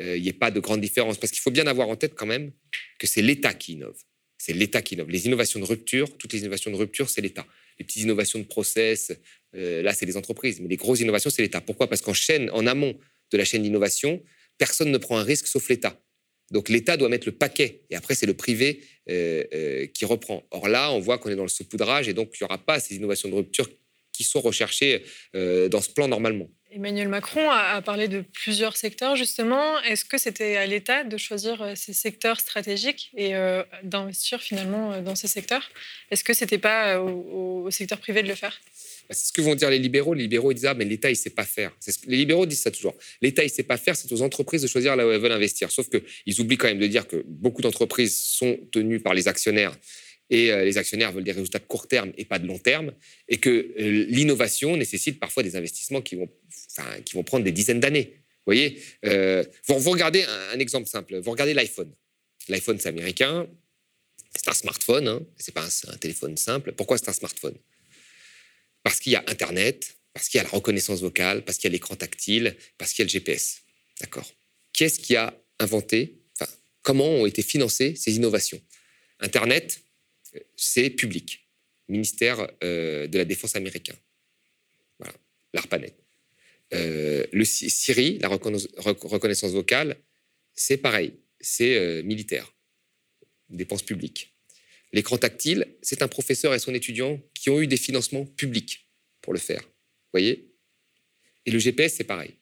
euh, il n'y ait pas de grande différence. Parce qu'il faut bien avoir en tête quand même que c'est l'État qui innove. C'est l'État qui innove. Les innovations de rupture, toutes les innovations de rupture, c'est l'État. Les petites innovations de process, euh, là, c'est les entreprises. Mais les grosses innovations, c'est l'État. Pourquoi? Parce qu'en chaîne, en amont de la chaîne d'innovation, personne ne prend un risque sauf l'État. Donc l'État doit mettre le paquet et après c'est le privé euh, qui reprend. Or là, on voit qu'on est dans le saupoudrage et donc il n'y aura pas ces innovations de rupture qui sont recherchées dans ce plan normalement. Emmanuel Macron a, parlé de plusieurs secteurs, justement. Est-ce que c'était à l'État de choisir euh, ces secteurs stratégiques et euh, d'investir finalement euh, dans ces secteurs? Est-ce que ce n'était pas au, secteur privé de le faire? C'est ce que vont dire les libéraux. Les libéraux ils disent ah mais l'État il sait pas faire. Les libéraux disent ça toujours. L'État il sait pas faire, c'est aux entreprises de choisir là où elles veulent investir. Sauf que ils oublient quand même de dire que beaucoup d'entreprises sont tenues par les actionnaires et euh, les actionnaires veulent des résultats de court terme et pas de long terme, et que euh, l'innovation nécessite parfois des investissements qui vont, prendre des dizaines d'années. Vous voyez, euh, vous, regardez un, exemple simple, vous regardez l'iPhone. L'iPhone, c'est américain, c'est un smartphone, hein, c'est pas un, téléphone simple. Pourquoi c'est un smartphone? Parce qu'il y a Internet, parce qu'il y a la reconnaissance vocale, parce qu'il y a l'écran tactile, parce qu'il y a le GPS. D'accord Qu'est-ce qui a inventé, enfin, comment ont été financées ces innovations? Internet, c'est public, ministère euh, de la Défense américain. Voilà, l'ARPANET. Euh, le Siri, la reconnaissance vocale, c'est pareil, c'est euh, militaire, dépenses publiques. L'écran tactile, c'est un professeur et son étudiant qui ont eu des financements publics pour le faire. Vous voyez? Et le GPS, c'est pareil.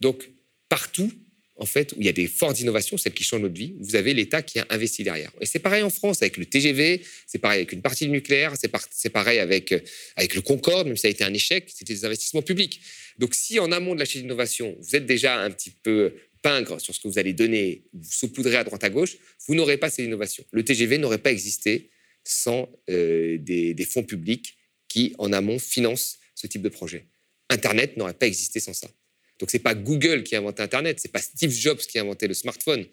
Donc, partout, en fait, où il y a des fortes innovations, celles qui changent notre vie, vous avez l'État qui a investi derrière. Et c'est pareil en France avec le TGV, c'est pareil avec une partie du nucléaire, c'est pareil avec, euh, avec le Concorde, même si ça a été un échec, c'était des investissements publics. Donc si en amont de la chaîne d'innovation, vous êtes déjà un petit peu pingre sur ce que vous allez donner, vous saupoudrez à droite à gauche, vous n'aurez pas ces innovations. Le TGV n'aurait pas existé sans euh, des, des fonds publics qui, en amont, financent ce type de projet. Internet n'aurait pas existé sans ça. Donc c'est pas Google qui a inventé Internet, c'est pas Steve Jobs qui a inventé le smartphone.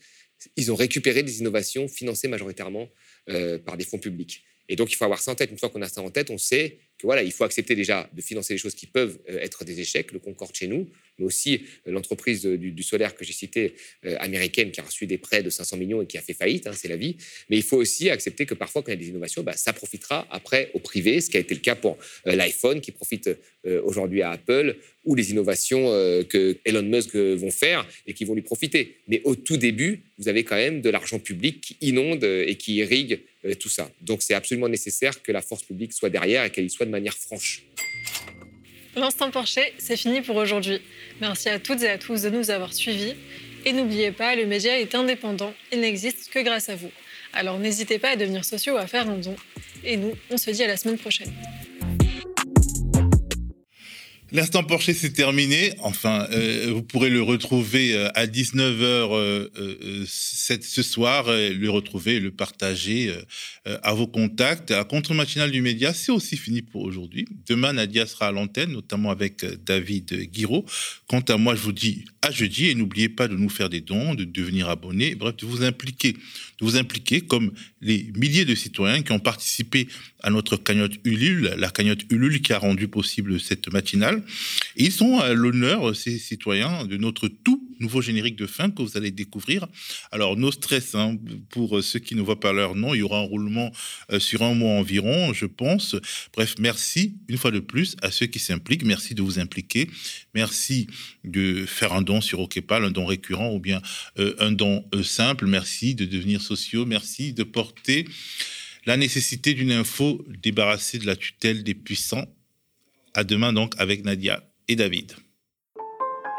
Ils ont récupéré des innovations financées majoritairement euh, par des fonds publics. Et donc il faut avoir ça en tête. Une fois qu'on a ça en tête, on sait voilà, il faut accepter déjà de financer des choses qui peuvent euh, être des échecs, le Concorde chez nous, mais aussi euh, l'entreprise du, solaire que j'ai citée, euh, américaine, qui a reçu des prêts de 500 millions et qui a fait faillite, hein, c'est la vie. Mais il faut aussi accepter que parfois, quand il y a des innovations, bah, ça profitera après au privé, ce qui a été le cas pour l'iPhone, qui profite aujourd'hui à Apple, ou les innovations que Elon Musk vont faire et qui vont lui profiter. Mais au tout début, vous avez quand même de l'argent public qui inonde et qui irrigue tout ça. Donc c'est absolument nécessaire que la force publique soit derrière et qu'elle soit de franche. L'instant Porcher, c'est fini pour aujourd'hui. Merci à toutes et à tous de nous avoir suivis. Et n'oubliez pas, le média est indépendant, il n'existe que grâce à vous. Alors n'hésitez pas à devenir sociaux ou à faire un don. Et nous, on se dit à la semaine prochaine. L'instant Porcher, c'est terminé. Enfin, euh, vous pourrez le retrouver euh, à 19h euh, ce soir, le retrouver, le partager à vos contacts. La contre-matinale du média, c'est aussi fini pour aujourd'hui. Demain, Nadia sera à l'antenne, notamment avec David Guiraud. Quant à moi, je vous dis à jeudi et n'oubliez pas de nous faire des dons, de devenir abonné, bref, de vous impliquer, vous impliquer comme les milliers de citoyens qui ont participé à notre cagnotte Ulule, la cagnotte Ulule qui a rendu possible cette matinale. Ils sont à l'honneur, ces citoyens, de notre tout nouveau générique de fin que vous allez découvrir. Alors, nos stress, hein, pour ceux qui ne voient pas leur nom, il y aura un roulement euh, sur un mois environ, je pense. Bref, merci une fois de plus à ceux qui s'impliquent. Merci de vous impliquer. Merci de faire un don sur OKPAL, un don récurrent ou bien euh, un don euh, simple. Merci de devenir sociaux. Merci de porter la nécessité d'une info débarrassée de la tutelle des puissants. À demain donc avec Nadia et David.